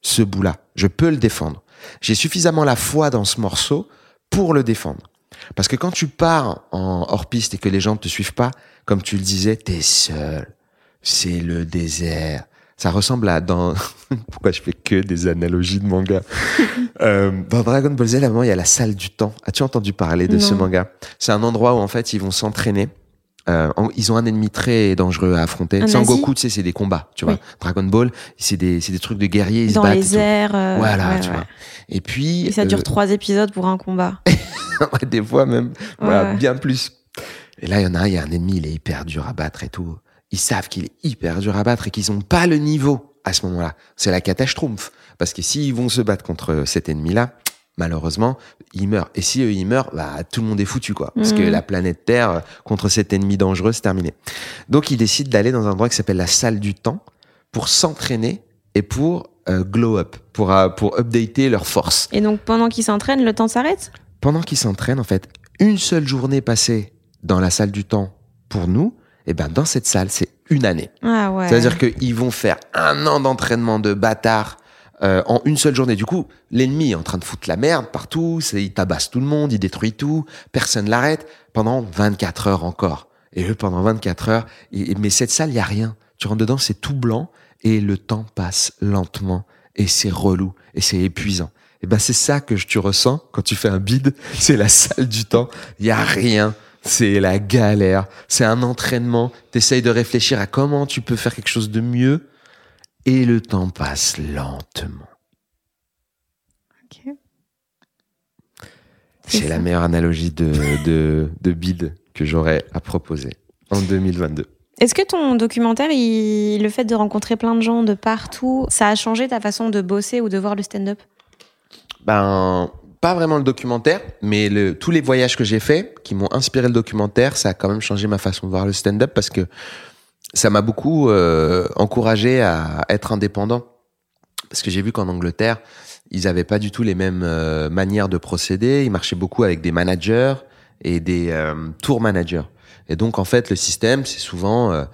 A: ce bout-là. Je peux le défendre. J'ai suffisamment la foi dans ce morceau pour le défendre. Parce que quand tu pars en hors piste et que les gens ne te suivent pas, comme tu le disais, t'es seul. C'est le désert. Ça ressemble à dans pourquoi je fais que des analogies de manga. euh, dans Dragon Ball Z, à un moment, il y a la salle du temps. As-tu entendu parler de ce manga? C'est un endroit où en fait ils vont s'entraîner. Euh, ils ont un ennemi très dangereux à affronter.
B: Un
A: Sangoku, tu sais, c'est des combats, tu vois.
B: Oui.
A: Dragon Ball, c'est des, c'est des trucs de guerriers, ils
B: dans
A: se battent. et
B: les airs. euh,
A: Voilà,
B: ouais,
A: tu
B: ouais.
A: vois. Et puis,
B: Et ça dure
A: euh,
B: trois épisodes pour un combat.
A: Des fois même, voilà, bien plus. Et là, il y en a un, il y a un ennemi, il est hyper dur à battre et tout. Ils savent qu'il est hyper dur à battre et qu'ils n'ont pas le niveau à ce moment-là. C'est la catastrophe. Parce que s'ils vont se battre contre cet ennemi-là, malheureusement, ils meurent. Et si eux, ils meurent, bah, tout le monde est foutu, quoi. Parce que
B: Mhm.
A: la planète Terre, euh, contre cet ennemi dangereux, c'est terminé. Donc, ils décident d'aller dans un endroit qui s'appelle la salle du temps pour s'entraîner et pour euh, glow up, pour, euh, pour updater leur force.
B: Et donc pendant qu'ils s'entraînent, le temps s'arrête?
A: Pendant qu'ils s'entraînent, en fait, une seule journée passée dans la salle du temps pour nous, et ben dans cette salle, c'est une année.
B: Ah ouais.
A: C'est-à-dire qu'ils vont faire un an d'entraînement de bâtard euh, en une seule journée. Du coup, l'ennemi est en train de foutre la merde partout, il tabasse tout le monde, il détruit tout, personne l'arrête pendant 24 heures encore. Et eux, pendant 24 heures, et- mais cette salle, il y a rien. Tu rentres dedans, c'est tout blanc et le temps passe lentement et c'est relou et c'est épuisant. Et ben c'est ça que tu ressens quand tu fais un bide, c'est la salle du temps, il y a rien, c'est la galère, c'est un entraînement, t'essayes de réfléchir à comment tu peux faire quelque chose de mieux et le temps passe lentement.
B: Ok.
A: C'est la meilleure analogie de, de, de bide que j'aurais à proposer en 2022.
B: Est-ce que ton documentaire, il- le fait de rencontrer plein de gens de partout, ça a changé ta façon de bosser ou de voir le stand-up?
A: Ben, pas vraiment le documentaire, mais le, tous les voyages que j'ai faits, qui m'ont inspiré le documentaire, ça a quand même changé ma façon de voir le stand-up parce que ça m'a beaucoup euh, encouragé à être indépendant. Parce que j'ai vu qu'en Angleterre, ils avaient pas du tout les mêmes euh, manières de procéder. Ils marchaient beaucoup avec des managers et des euh, tour managers. Et donc, en fait, le système, c'est souvent,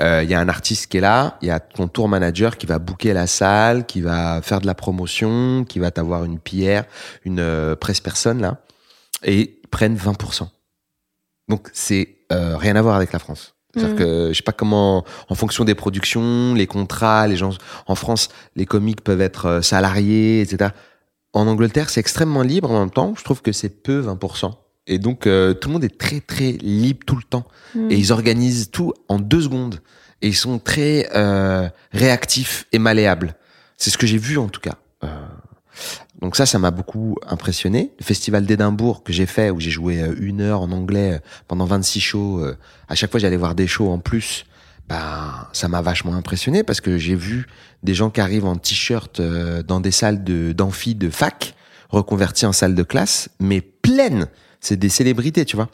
A: euh, euh, il y a un artiste qui est là, il y a ton tour manager qui va booker la salle, qui va faire de la promotion, qui va t'avoir une pierre, une euh, presse personne là, et ils prennent 20%. Donc, c'est euh, rien à voir avec la France. C'est-à-dire
B: Mhm.
A: que je sais pas comment, en fonction des productions, les contrats, les gens en France, les comiques peuvent être euh, salariés, etc. En Angleterre, c'est extrêmement libre en même temps. Je trouve que c'est peu 20%. Et donc euh, tout le monde est très très libre tout le temps.
B: Mm.
A: Et ils organisent tout en deux secondes. Et ils sont très euh, réactifs et malléables. C'est ce que j'ai vu en tout cas. Euh, donc ça, ça m'a beaucoup impressionné. Le festival d'Édimbourg que j'ai fait, où j'ai joué euh, une heure en anglais euh, pendant 26 shows, euh, à chaque fois j'allais voir des shows en plus, bah, ça m'a vachement impressionné parce que j'ai vu des gens qui arrivent en t-shirt euh, dans des salles de d'amphi de fac, reconvertis en salle de classe, mais pleines. C'est des célébrités, tu vois.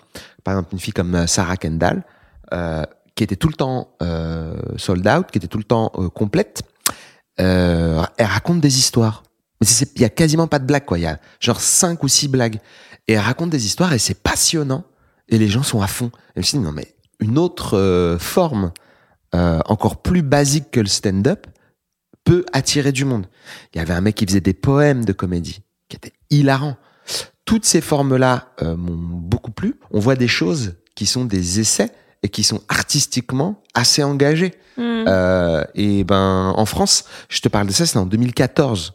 A: Par exemple, une fille comme euh, Sarah Kendall, euh, qui était tout le temps euh, sold out, qui était tout le temps complète. Elle raconte des histoires. Mais il y a quasiment pas de blagues, quoi. Il y a genre cinq ou six blagues. Et elle raconte des histoires et c'est passionnant. Et les gens sont à fond. Et je me dit, non, mais une autre forme, encore plus basique que le stand-up, peut attirer du monde. Il y avait un mec qui faisait des poèmes de comédie, qui était hilarant. Toutes ces formes-là euh, m'ont beaucoup plu. On voit des choses qui sont des essais et qui sont artistiquement assez engagés.
B: Mm.
A: Euh, et ben en France, je te parle de ça, c'est en 2014.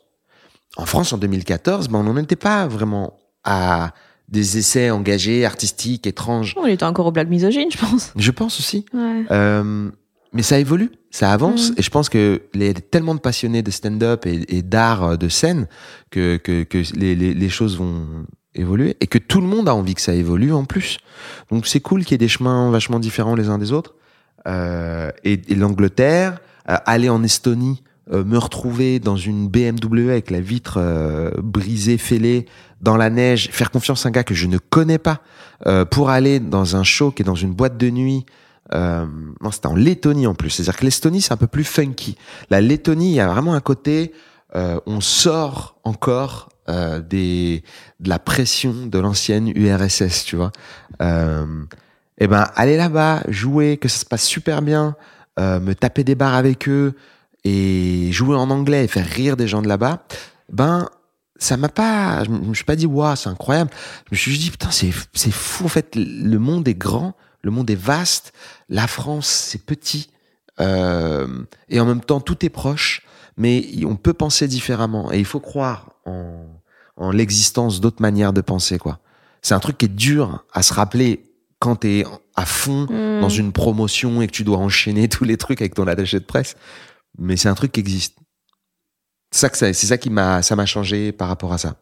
A: En France, en 2014, ben on n'en était pas vraiment à des essais engagés, artistiques, étranges.
B: On était encore au blague misogyne, je pense.
A: Je pense aussi.
B: Ouais.
A: Euh, mais ça évolue, ça avance,
B: Mhm.
A: et je pense que les, tellement de passionnés de stand-up et, et d'art euh, de scène que, que, que les, les, les choses vont évoluer et que tout le monde a envie que ça évolue en plus. Donc c'est cool qu'il y ait des chemins vachement différents les uns des autres. Euh, et et l'Angleterre, euh, aller en Estonie, euh, me retrouver dans une BMW avec la vitre euh, brisée, fêlée, dans la neige, faire confiance à un gars que je ne connais pas euh, pour aller dans un show qui est dans une boîte de nuit. Euh, non, c'était en Lettonie en plus. C'est-à-dire que l'Estonie, c'est un peu plus funky. La Lettonie, il y a vraiment un côté, euh, on sort encore euh, des, de la pression de l'ancienne URSS, tu vois. Euh, et ben, aller là-bas, jouer, que ça se passe super bien, euh, me taper des bars avec eux et jouer en anglais et faire rire des gens de là-bas, ben, ça m'a pas, je me suis pas dit, waouh, c'est incroyable. Je me suis dit, putain, c'est, c'est fou, en fait, le monde est grand, le monde est vaste, la France, c'est petit, euh, et en même temps, tout est proche, mais on peut penser différemment, et il faut croire en, en l'existence d'autres manières de penser, quoi. C'est un truc qui est dur à se rappeler quand t'es à fond
B: Mm.
A: dans une promotion et que tu dois enchaîner tous les trucs avec ton attaché de presse. Mais c'est un truc qui existe. C'est ça que ça- c'est ça qui m'a, ça m'a changé par rapport à ça.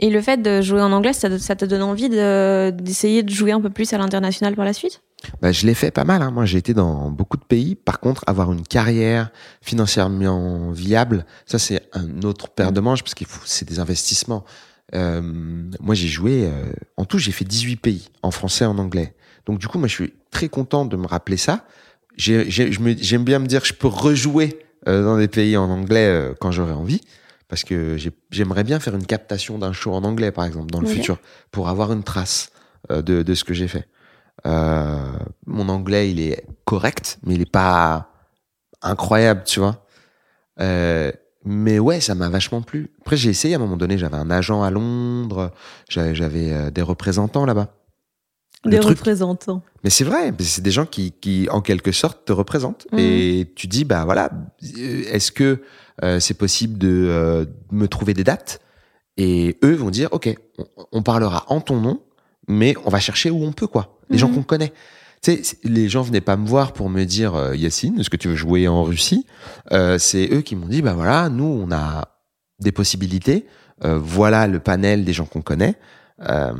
B: Et le fait de jouer en anglais, ça, te- ça te donne envie de- d'essayer de jouer un peu plus à l'international par la suite?
A: Bah, je l'ai fait pas mal. Hein. Moi, j'ai été dans beaucoup de pays. Par contre, avoir une carrière financièrement viable, ça c'est un autre paire de manches parce qu'il faut, c'est des investissements. Euh, moi, j'ai joué. euh, en tout, j'ai fait 18 pays en français, et en anglais. Donc, du coup, moi, je suis très content de me rappeler ça. J'ai, j'ai- j'aime bien me dire que je peux rejouer euh, dans des pays en anglais euh, quand j'aurai envie. Parce que j'ai- j'aimerais bien faire une captation d'un show en anglais, par exemple, dans le futur, pour avoir une trace euh, de, de ce que j'ai fait. Euh, mon anglais, il est correct, mais il est pas incroyable, tu vois. Euh, mais ouais, ça m'a vachement plu. Après, j'ai essayé à un moment donné, j'avais un agent à Londres, j'avais, euh, des représentants là-bas.
B: Des
A: truc-
B: représentants.
A: Mais c'est vrai, c'est des gens qui, qui, en quelque sorte, te représentent.
B: Mhm.
A: Et tu dis, bah voilà, est-ce que euh, c'est possible de euh, me trouver des dates? Et eux vont dire, OK, on, on parlera en ton nom, mais on va chercher où on peut, quoi. Les gens
B: Mhm.
A: qu'on connaît. Tu sais, les gens venaient pas me voir pour me dire, euh, Yacine, est-ce que tu veux jouer en Russie? Euh, C'est eux qui m'ont dit, bah voilà, nous, on a des possibilités. Euh, voilà le panel des gens qu'on connaît. Euh,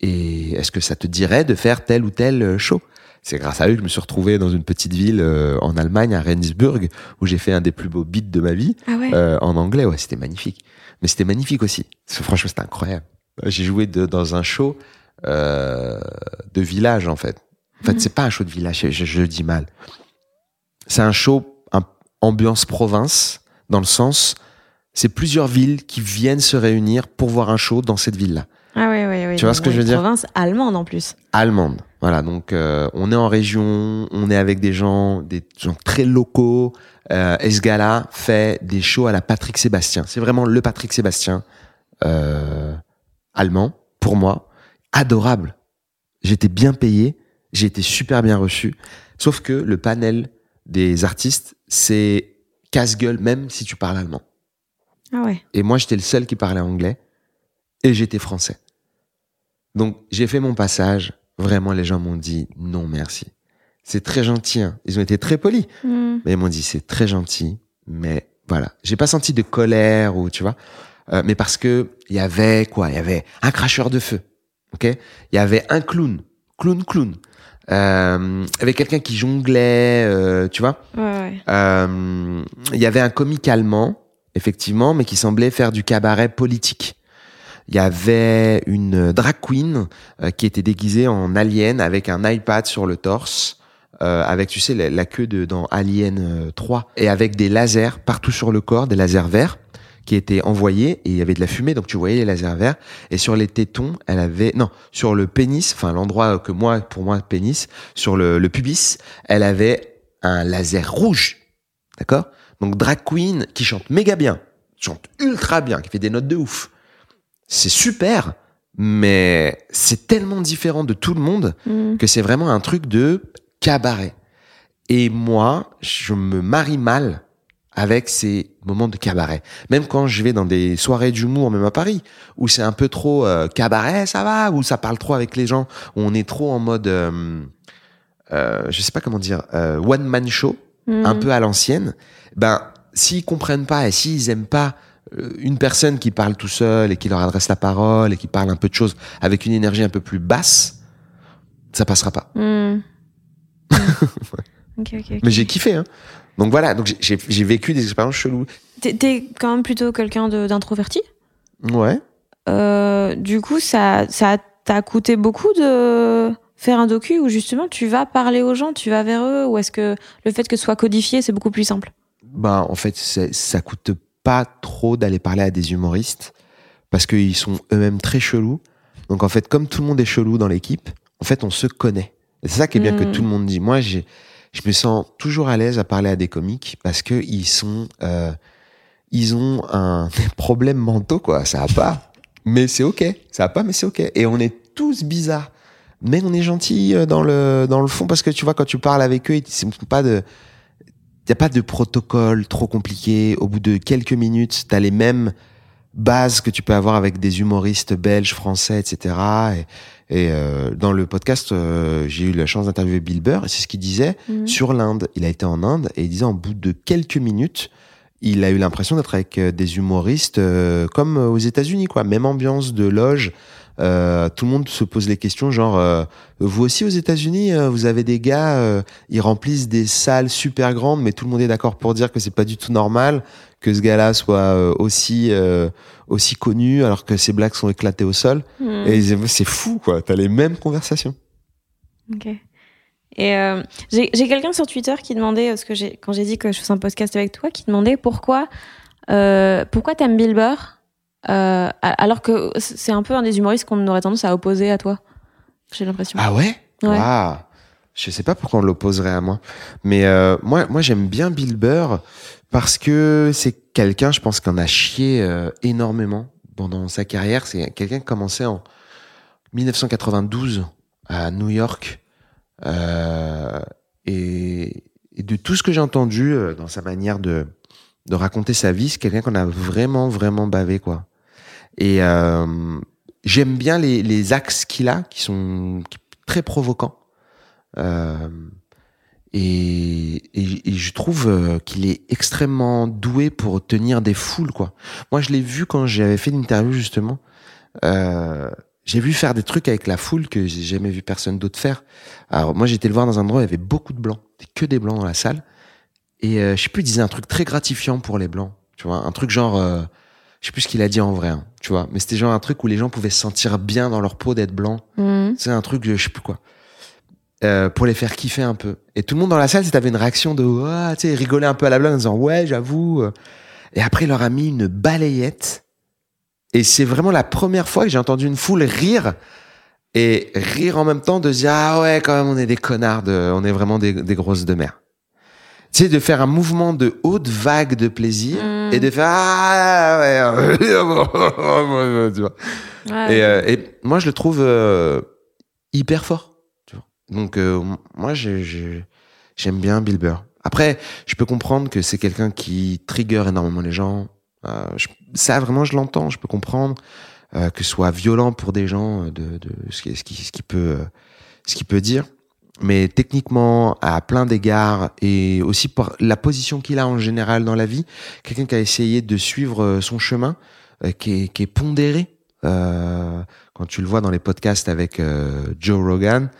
A: et est-ce que ça te dirait de faire tel ou tel euh, show? C'est grâce à eux que je me suis retrouvé dans une petite ville euh, en Allemagne, à Rendsburg, où j'ai fait un des plus beaux beats de ma vie
B: Ah ouais.
A: euh, en anglais. Ouais, c'était magnifique. Mais c'était magnifique aussi. Parce que Franchement, c'était incroyable. J'ai joué de- dans un show euh, de village en fait. En fait,
B: Mhm.
A: c'est pas un show de village. Je, je- je le dis mal. C'est un show un, ambiance province dans le sens, c'est plusieurs villes qui viennent se réunir pour voir un show dans cette ville-là.
B: Ah ouais, ouais, ouais.
A: Tu vois ce que je veux dire?
B: Province allemande en plus.
A: allemande. Voilà, donc euh, on est en région, on est avec des gens, des gens très locaux. Euh, et ce gars-là fait des shows à la Patrick Sébastien. C'est vraiment le Patrick Sébastien euh, allemand pour moi, adorable. J'étais bien payé, j'ai été super bien reçu. Sauf que le panel des artistes, c'est casse-gueule même si tu parles allemand.
B: Ah ouais.
A: Et moi, j'étais le seul qui parlait anglais et j'étais français. Donc, j'ai fait mon passage. Vraiment, les gens m'ont dit non, merci. C'est très gentil. hein. Ils ont été très polis.
B: Hmm.
A: Mais ils m'ont dit c'est très gentil. Mais voilà. J'ai pas senti de colère ou, tu vois. Euh, mais parce que il y avait quoi? Il y avait un cracheur de feu. OK? Il y avait un clown. Clown, clown. Euh, il y avait quelqu'un qui jonglait, euh, tu vois?
B: Ouais, ouais.
A: Euh, il y avait un comique allemand, effectivement, mais qui semblait faire du cabaret politique. Il y avait une drag queen euh, qui était déguisée en alien avec un iPad sur le torse, euh, avec, tu sais, la, la queue de dans Alien euh, 3, et avec des lasers partout sur le corps, des lasers verts qui étaient envoyés et il y avait de la fumée donc tu voyais les lasers verts et sur les tétons elle avait non sur le pénis enfin l'endroit que moi pour moi pénis sur le, le pubis elle avait un laser rouge D'accord? Donc drag queen qui chante méga bien, chante ultra bien, qui fait des notes de ouf. C'est super, mais c'est tellement différent de tout le monde
B: Hmm.
A: que c'est vraiment un truc de cabaret. Et moi, je me marie mal avec ces moments de cabaret. Même quand je vais dans des soirées d'humour, même à Paris, où c'est un peu trop euh, cabaret, ça va, où ça parle trop avec les gens, où on est trop en mode, euh, euh, je sais pas comment dire, euh, one man show
B: Hmm.
A: un peu à l'ancienne, ben s'ils comprennent pas et s'ils aiment pas euh, une personne qui parle tout seul et qui leur adresse la parole et qui parle un peu de choses avec une énergie un peu plus basse, ça passera pas.
B: Hmm. Ok, ok, ok.
A: Mais j'ai kiffé, hein. Donc voilà, donc j'ai- vécu des expériences cheloues.
B: T'es- quand même plutôt quelqu'un d'introverti?
A: Ouais.
B: Euh, du coup, ça, ça t'a coûté beaucoup de faire un docu où justement tu vas parler aux gens, tu vas vers eux, ou est-ce que le fait que ce soit codifié, c'est beaucoup plus simple?
A: Ben en fait, ça coûte pas trop d'aller parler à des humoristes parce qu'ils sont eux-mêmes très chelous. Donc en fait, comme tout le monde est chelou dans l'équipe, en fait, on se connaît. C'est ça qui est bien que
B: Mm.
A: tout le monde dit. Moi, j'ai, je me sens toujours à l'aise à parler à des comiques parce que ils sont, euh, ils ont un des problèmes mentaux quoi. Ça va pas, mais c'est ok. Ça va pas, mais c'est ok. Et on est tous bizarres, mais on est gentils euh, dans le dans le fond parce que tu vois quand tu parles avec eux, ils sont pas de n'y a pas de protocole trop compliqué. Au bout de quelques minutes, tu as les mêmes bases que tu peux avoir avec des humoristes belges, français, etc. Et, et, euh, dans le podcast, euh, j'ai eu la chance d'interviewer Bill Burr, et c'est ce qu'il disait
B: Mhm.
A: sur l'Inde. Il a été en Inde, et il disait en bout de quelques minutes, il a eu l'impression d'être avec euh, des humoristes euh, comme aux États-Unis, quoi. Même ambiance de loge. Euh, tout le monde se pose les questions, genre, euh, vous aussi aux États-Unis, euh, vous avez des gars, euh, ils remplissent des salles super grandes, mais tout le monde est d'accord pour dire que c'est pas du tout normal que ce gars-là soit euh, aussi euh, aussi connu alors que ses blagues sont éclatées au sol.
B: Hmm.
A: Et c'est fou, quoi. T'as les mêmes conversations.
B: Ok. Et euh, j'ai quelqu'un sur Twitter qui demandait, parce que quand j'ai dit que je faisais un podcast avec toi, qui demandait pourquoi, euh, pourquoi t'aimes Bill Burr, euh, a- alors que c'est un peu un des humoristes qu'on aurait tendance à opposer à toi. J'ai l'impression.
A: Ah ouais?
B: Ouais.
A: Je sais pas pourquoi on l'opposerait à moi. Mais euh, moi, moi j'aime bien Bill Burr parce que c'est quelqu'un, je pense, qu'on a chié euh, énormément pendant sa carrière. C'est quelqu'un qui commençait en 1992 à New York. Euh, et, de tout ce que j'ai entendu dans sa manière de raconter sa vie. C'est quelqu'un qu'on a vraiment, vraiment bavé, quoi. Et j'aime bien les, les axes qu'il a, qui sont très provoquants. Euh, et, et, et, je trouve euh, qu'il est extrêmement doué pour tenir des foules, quoi. Moi, je l'ai vu quand j'avais fait l'interview, justement. Euh, j'ai vu faire des trucs avec la foule que j'ai jamais vu personne d'autre faire. Alors, moi, j'étais le voir dans un endroit où il y avait beaucoup de blancs. Que des blancs dans la salle. Et euh, je sais plus, il disait un truc très gratifiant pour les blancs. Tu vois, un truc genre, euh, je sais plus ce qu'il a dit en vrai, hein, tu vois. Mais c'était genre un truc où les gens pouvaient se sentir bien dans leur peau d'être blanc.
B: Mhm.
A: C'est un truc, je sais plus quoi. Euh, pour les faire kiffer un peu. Et tout le monde dans la salle, c'était une réaction de, ouais, tu sais, rigoler un peu à la blague en disant, ouais, j'avoue. Et après, il leur a mis une balayette. Et c'est vraiment la première fois que j'ai entendu une foule rire et rire en même temps de dire, ah ouais, quand même, on est des connards, de, on est vraiment des, des grosses de mer. Tu sais, de faire un mouvement de haute vague de plaisir
B: Mm.
A: et de faire, ah ouais, tu vois.
B: Ouais.
A: Et, euh, et moi, je le trouve euh, hyper fort. Donc, euh, moi, j'ai- j'ai- j'aime bien Bill Burr. Après, je peux comprendre que c'est quelqu'un qui trigger énormément les gens. Euh, ça, vraiment, je l'entends. Je peux comprendre euh, que ce soit violent pour des gens de, ce qui, ce qui, peut, ce peut dire. Mais techniquement, à plein d'égards, et aussi par la position qu'il a en général dans la vie, quelqu'un qui a essayé de suivre son chemin, qui, est, pondéré. Quand tu le vois dans les podcasts avec Joe Rogan,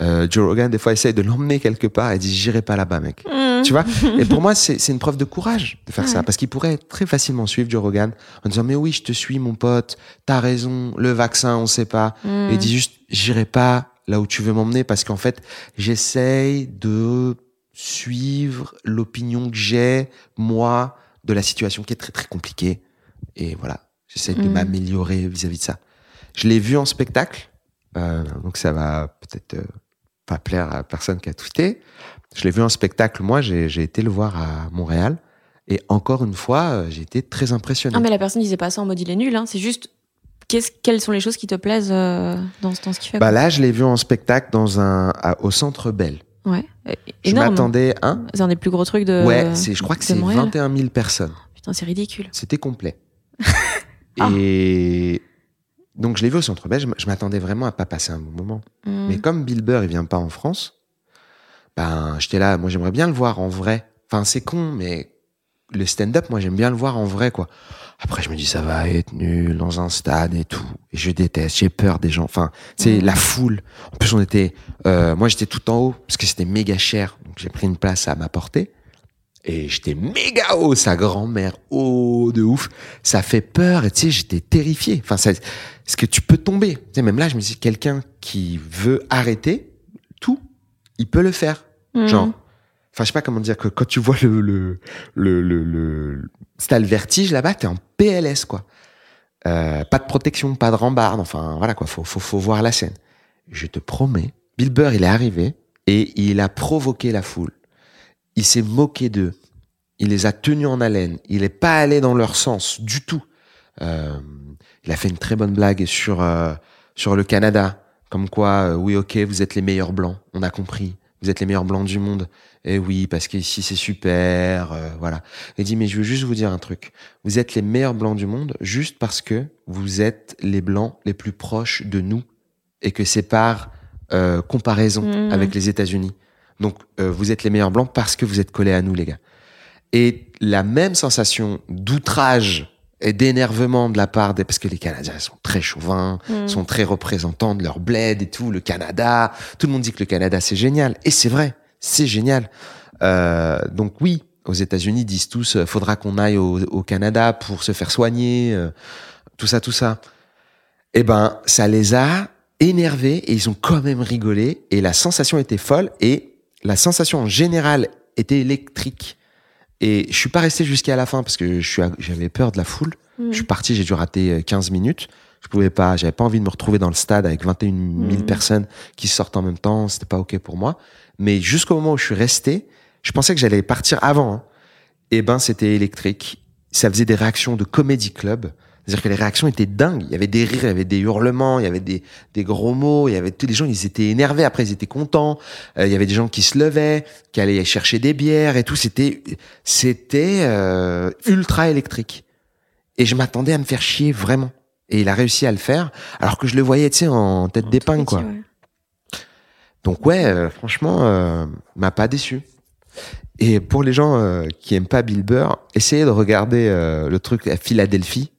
A: euh, Joe Rogan des fois essaye de l'emmener quelque part et dit j'irai pas là-bas mec.
B: Mhm.
A: Tu vois? Et pour moi c'est c'est une preuve de courage de faire ça parce qu'il pourrait très facilement suivre Joe Rogan en disant mais oui je te suis mon pote, t'as raison, le vaccin on sait pas.
B: Mhm.
A: Et il dit juste j'irai pas là où tu veux m'emmener parce qu'en fait j'essaye de suivre l'opinion que j'ai moi de la situation qui est très très compliquée et voilà j'essaie de
B: Mhm.
A: m'améliorer vis-à-vis de ça. Je l'ai vu en spectacle euh, donc ça va peut-être euh, pas plaire à personne qui a tweeté. Je l'ai vu en spectacle moi j'ai été le voir à Montréal et encore une fois euh, j'ai été très impressionné.
B: Ah, mais la personne disait pas ça en mode il est nul, hein. c'est juste qu'est-ce- quelles sont les choses qui te plaisent euh, dans, dans ce qu'il fait.
A: Bah là je l'ai vu en spectacle dans un à- au Centre Bell.
B: ouais. Euh,
A: Je m'attendais hein
B: C'est un des plus gros trucs de.
A: Ouais, je crois que c'est
B: Montréal.
A: 21 000 personnes.
B: Putain, c'est ridicule.
A: C'était complet.
B: Ah.
A: Et donc je l'ai vu au Centre Belge. Je m'attendais vraiment à pas passer un bon moment.
B: Mhm.
A: Mais comme Bill Burr, il vient pas en France, ben j'étais là. Moi, j'aimerais bien le voir en vrai. Enfin, c'est con, mais le stand-up, moi, j'aime bien le voir en vrai, quoi. Après, je me dis, ça va être nul dans un stade et tout. Et je déteste. J'ai peur des gens. Enfin, c'est
B: Mhm.
A: la foule. En plus, on était. euh, moi, j'étais tout en haut parce que c'était méga cher. Donc, j'ai pris une place à ma portée. Et j'étais méga haut, sa grand-mère haut de ouf. Ça fait peur et tu sais, j'étais terrifié. Enfin, ça, est-ce que tu peux tomber Tu sais, même là, je me dis, quelqu'un qui veut arrêter tout, il peut le faire.
B: Mhm.
A: Genre, enfin, je sais pas comment dire que quand tu vois le le le le, le si t'as le vertige là-bas, t'es en PLS quoi. Euh, pas de protection, pas de rambarde. Enfin, voilà quoi. Faut faut faut voir la scène. Je te promets, Bill Burr, il est arrivé et il a provoqué la foule. Il s'est moqué d'eux. Il les a tenus en haleine. Il n'est pas allé dans leur sens du tout. Euh, il a fait une très bonne blague sur euh, sur le Canada, comme quoi, euh, oui, ok, vous êtes les meilleurs blancs. On a compris. Vous êtes les meilleurs blancs du monde. Et oui, parce qu'ici c'est super, voilà. Il dit, mais je veux juste vous dire un truc. Vous êtes les meilleurs blancs du monde juste parce que vous êtes les blancs les plus proches de nous et que c'est par comparaison
B: Mhm.
A: avec les États-Unis. Donc, euh, vous êtes les meilleurs blancs parce que vous êtes collés à nous, les gars. Et la même sensation d'outrage et d'énervement de la part des... Parce que les Canadiens sont très chauvins,
B: Mhm.
A: sont très représentants de leur bled et tout, le Canada. Tout le monde dit que le Canada, c'est génial. Et c'est vrai, c'est génial. Euh, donc oui, aux États-Unis, disent tous, euh, faudra qu'on aille au, au Canada pour se faire soigner, euh, tout ça, tout ça. Eh ben, ça les a énervés et ils ont quand même rigolé et la sensation était folle et la sensation en général était électrique. Et je suis pas resté jusqu'à la fin parce que j'avais peur de la foule.
B: Mhm.
A: Je suis parti, j'ai dû rater euh, 15 minutes. Je pouvais pas, j'avais pas envie de me retrouver dans le stade avec 21 000
B: Mhm.
A: personnes qui sortent en même temps. C'était pas ok pour moi. Mais jusqu'au moment où je suis resté, je pensais que j'allais partir avant. Hein. Et ben, c'était électrique. Ça faisait des réactions de comedy club. C'est-à-dire que les réactions étaient dingues. Il y avait des rires, il y avait des hurlements, il y avait des, des gros mots, il y avait tous les gens, ils étaient énervés. Après, ils étaient contents. Euh, il y avait des gens qui se levaient, qui allaient chercher des bières et tout. C'était, c'était euh, ultra électrique. Et je m'attendais à me faire chier vraiment. Et il a réussi à le faire, alors que je le voyais, tu sais, en tête d'épingle, quoi.
B: Ouais.
A: Donc ouais, euh, franchement, euh, m'a pas déçu. Et pour les gens euh, qui aiment pas Bill Burr, essayez de regarder euh, le truc à Philadelphie,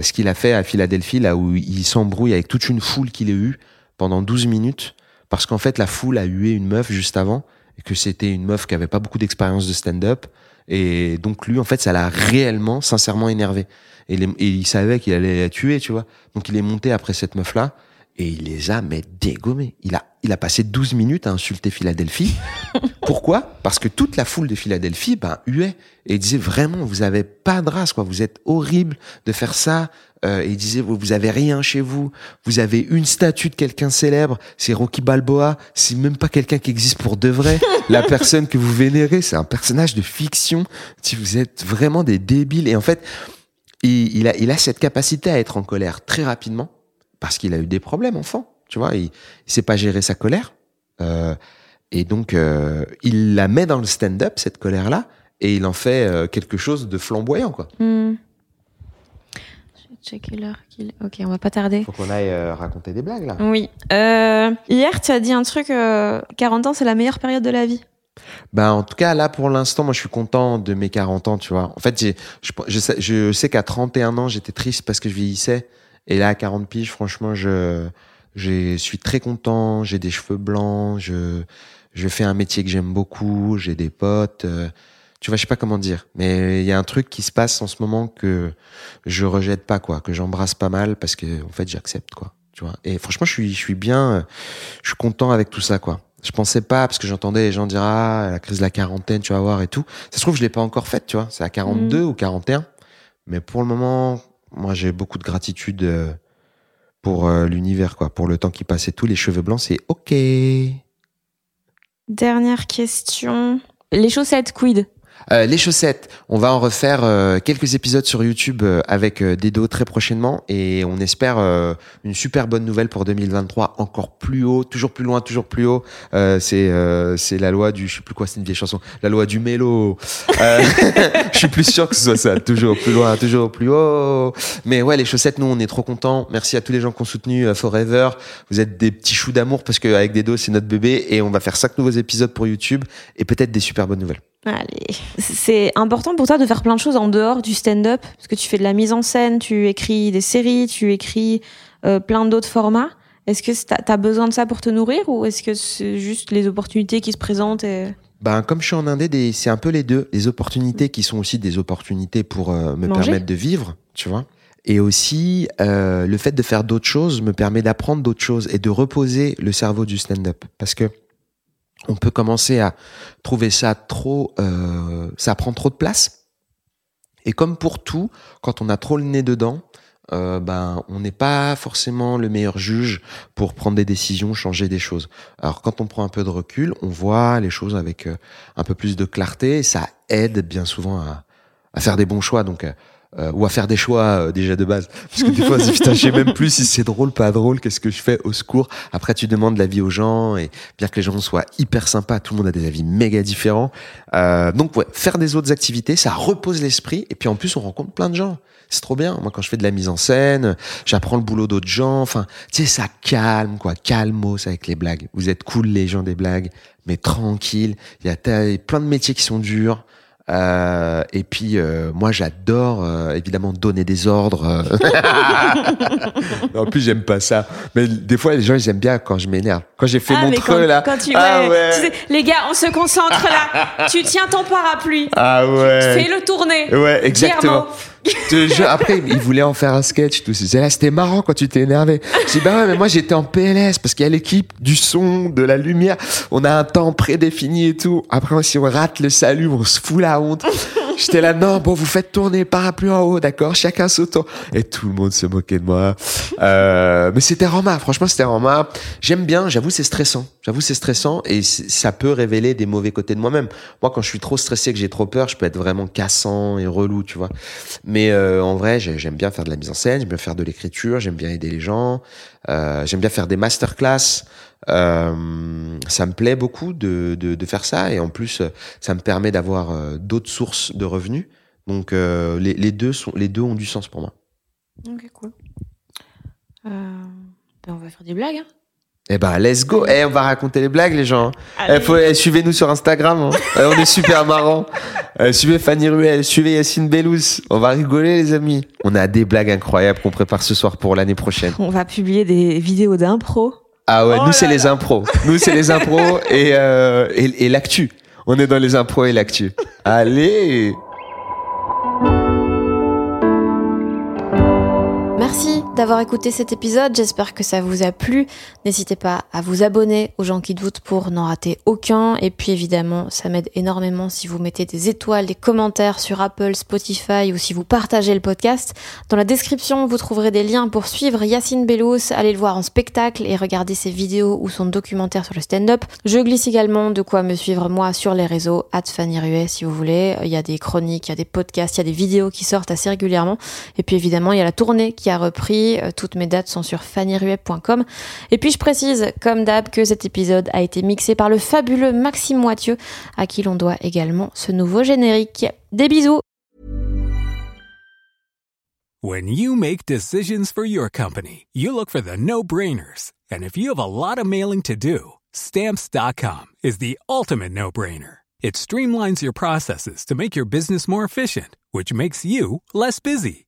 A: ce qu'il a fait à Philadelphie, là où il s'embrouille avec toute une foule qu'il a eu pendant 12 minutes, parce qu'en fait la foule a hué une meuf juste avant, et que c'était une meuf qui avait pas beaucoup d'expérience de stand-up, et donc lui, en fait, ça l'a réellement, sincèrement énervé. Et il savait qu'il allait la tuer, tu vois. Donc il est monté après cette meuf-là, et il les a mais dégommés. Il a, il a passé 12 minutes à insulter Philadelphie. Pourquoi? Parce que toute la foule de Philadelphie ben, huait et disait vraiment, vous avez pas de race, quoi. Vous êtes horrible de faire ça. Euh, et il disait, vous, vous avez rien chez vous. Vous avez une statue de quelqu'un célèbre. C'est Rocky Balboa. C'est même pas quelqu'un qui existe pour de vrai. la personne que vous vénérez, c'est un personnage de fiction. Si vous êtes vraiment des débiles. Et en fait, il, il a, il a cette capacité à être en colère très rapidement parce qu'il a eu des problèmes enfant. Tu vois, il, il sait pas gérer sa colère. Euh, et donc, euh, il la met dans le stand-up, cette colère-là, et il en fait euh, quelque chose de flamboyant, quoi.
B: Hmm. Je vais checker l'heure qu'il. Ok, on va pas tarder.
A: Faut qu'on aille raconter des blagues, là.
B: Oui. Hier, tu as dit un truc. euh, 40 ans, c'est la meilleure période de la vie.
A: Ben, en tout cas, là, pour l'instant, moi, je suis content de mes 40 ans, tu vois. En fait, j'ai- je, je sais, je sais qu'à 31 ans, j'étais triste parce que je vieillissais. Et là, à 40 piges, franchement, je, je suis très content. J'ai des cheveux blancs. Je, je fais un métier que j'aime beaucoup. J'ai des potes. euh, tu vois, je sais pas comment dire. Mais il y a un truc qui se passe en ce moment que je rejette pas, quoi. Que j'embrasse pas mal parce que, en fait, j'accepte, quoi. Tu vois. Et franchement, je suis, je suis bien, euh, je suis content avec tout ça, quoi. Je pensais pas, parce que j'entendais les gens dire, ah, la crise de la quarantaine, tu vas voir et tout. Ça se trouve, je l'ai pas encore faite, tu vois. C'est à 42 ou 41. Mais pour le moment, moi, j'ai beaucoup de gratitude euh, pour euh, l'univers, quoi. Pour le temps qui passe et tout. Les cheveux blancs, c'est OK.
B: Dernière question. Les chaussettes, quid?
A: Euh, les chaussettes, on va en refaire euh, quelques épisodes sur YouTube euh, avec euh, Dedo très prochainement et on espère euh, une super bonne nouvelle pour 2023, encore plus haut, toujours plus loin, toujours plus haut. Euh, c'est c'est la loi du, je sais plus quoi, c'est une vieille chanson, la loi du mélo. Je suis plus sûr que ce soit ça, toujours plus loin, toujours plus haut. Mais ouais, les chaussettes, nous on est trop contents. Merci à tous les gens qui ont soutenu Forever. Vous êtes des petits choux d'amour parce qu'avec Dedo c'est notre bébé et on va faire cinq nouveaux épisodes pour YouTube et peut-être des super bonnes nouvelles.
B: Allez. C'est important pour toi de faire plein de choses en dehors du stand-up Parce que tu fais de la mise en scène, tu écris des séries, tu écris euh, plein d'autres formats. Est-ce que tu as besoin de ça pour te nourrir ou est-ce que c'est juste les opportunités qui se présentent et...
A: Ben, comme je suis en Indé, des- c'est un peu les deux. Les opportunités qui sont aussi des opportunités pour euh, me
B: Manger.
A: permettre de vivre, tu vois. Et aussi, euh, le fait de faire d'autres choses me permet d'apprendre d'autres choses et de reposer le cerveau du stand-up. Parce que on peut commencer à trouver ça trop, euh, ça prend trop de place. Et comme pour tout, quand on a trop le nez dedans, euh, ben, on n'est pas forcément le meilleur juge pour prendre des décisions, changer des choses. Alors quand on prend un peu de recul, on voit les choses avec euh, un peu plus de clarté et ça aide bien souvent à, à faire des bons choix donc euh, ou à faire des choix euh, déjà de base. Parce que des fois je sais même plus si c'est drôle pas drôle qu'est-ce que je fais au secours. Après tu demandes l'avis aux gens et bien que les gens soient hyper sympas tout le monde a des avis méga différents. Euh, donc ouais faire des autres activités ça repose l'esprit. Et puis en plus on rencontre plein de gens. C'est trop bien. Moi quand je fais de la mise en scène j'apprends le boulot d'autres gens. Enfin tu sais ça calme quoi. Calmos avec les blagues. Vous êtes cool les gens des blagues. Mais tranquille. Il y a plein de métiers qui sont durs euh, et puis euh, moi j'adore euh, évidemment donner des ordres. en plus j'aime pas ça. Mais des fois les gens ils aiment bien quand je m'énerve. Quand j'ai fait
B: ah,
A: mon
B: mais
A: creux
B: quand,
A: là.
B: quand tu,
A: ah
B: ouais,
A: ouais.
B: tu sais, les gars, on se concentre là. tu tiens ton parapluie.
A: Ah ouais.
B: Fais-le tourner.
A: Ouais, exactement.
B: Guillermo.
A: Te jure, après, il voulait en faire un sketch, tout. C'est là, c'était marrant quand tu t'es énervé. Je dis, bah ouais, mais moi, j'étais en PLS parce qu'il y a l'équipe du son, de la lumière. On a un temps prédéfini et tout. Après, si on rate le salut, on se fout la honte. J'étais là, non, bon, vous faites tourner parapluie en haut, d'accord Chacun sautant. Et tout le monde se moquait de moi. Euh, mais c'était Rama, franchement, c'était Rama. J'aime bien, j'avoue, c'est stressant. J'avoue, c'est stressant et ça peut révéler des mauvais côtés de moi-même. Moi, quand je suis trop stressé, que j'ai trop peur, je peux être vraiment cassant et relou, tu vois. Mais euh, en vrai, j'aime bien faire de la mise en scène, j'aime bien faire de l'écriture, j'aime bien aider les gens, euh, j'aime bien faire des masterclass. Euh, ça me plaît beaucoup de, de, de, faire ça et en plus ça me permet d'avoir euh, d'autres sources de revenus. Donc euh, les, les, deux sont, les deux ont du sens pour moi.
B: Ok, cool. Euh, ben on va faire des blagues. Hein
A: eh ben, let's go. Eh, on va raconter les blagues, les gens. Eh, faut, eh, suivez-nous sur Instagram. Hein. Eh, on est super marrant. Eh, suivez Fanny Ruel, suivez Yacine Bellous. On va rigoler, les amis. On a des blagues incroyables qu'on prépare ce soir pour l'année prochaine.
B: On va publier des vidéos d'impro.
A: Ah ouais, nous, c'est les impros. Nous, c'est les impros et, euh, et, et l'actu. On est dans les impros et l'actu. Allez!
B: D'avoir écouté cet épisode, j'espère que ça vous a plu. N'hésitez pas à vous abonner aux gens qui doutent pour n'en rater aucun. Et puis évidemment, ça m'aide énormément si vous mettez des étoiles, des commentaires sur Apple, Spotify ou si vous partagez le podcast. Dans la description, vous trouverez des liens pour suivre Yacine Bellous, aller le voir en spectacle et regarder ses vidéos ou son documentaire sur le stand-up. Je glisse également de quoi me suivre moi sur les réseaux, Fanny Ruet si vous voulez. Il y a des chroniques, il y a des podcasts, il y a des vidéos qui sortent assez régulièrement. Et puis évidemment, il y a la tournée qui a repris euh, toutes mes dates sont sur fannyruet.com. Et puis je précise, comme d'hab, que cet épisode a été mixé par le fabuleux Maxime Moitieu, à qui l'on doit également ce nouveau générique. Des bisous When you make decisions for your company, you look for the no-brainers. And if you have a lot of mailing to do, stamps.com is the ultimate no-brainer. It streamlines your processes to make your business more efficient, which makes you less busy.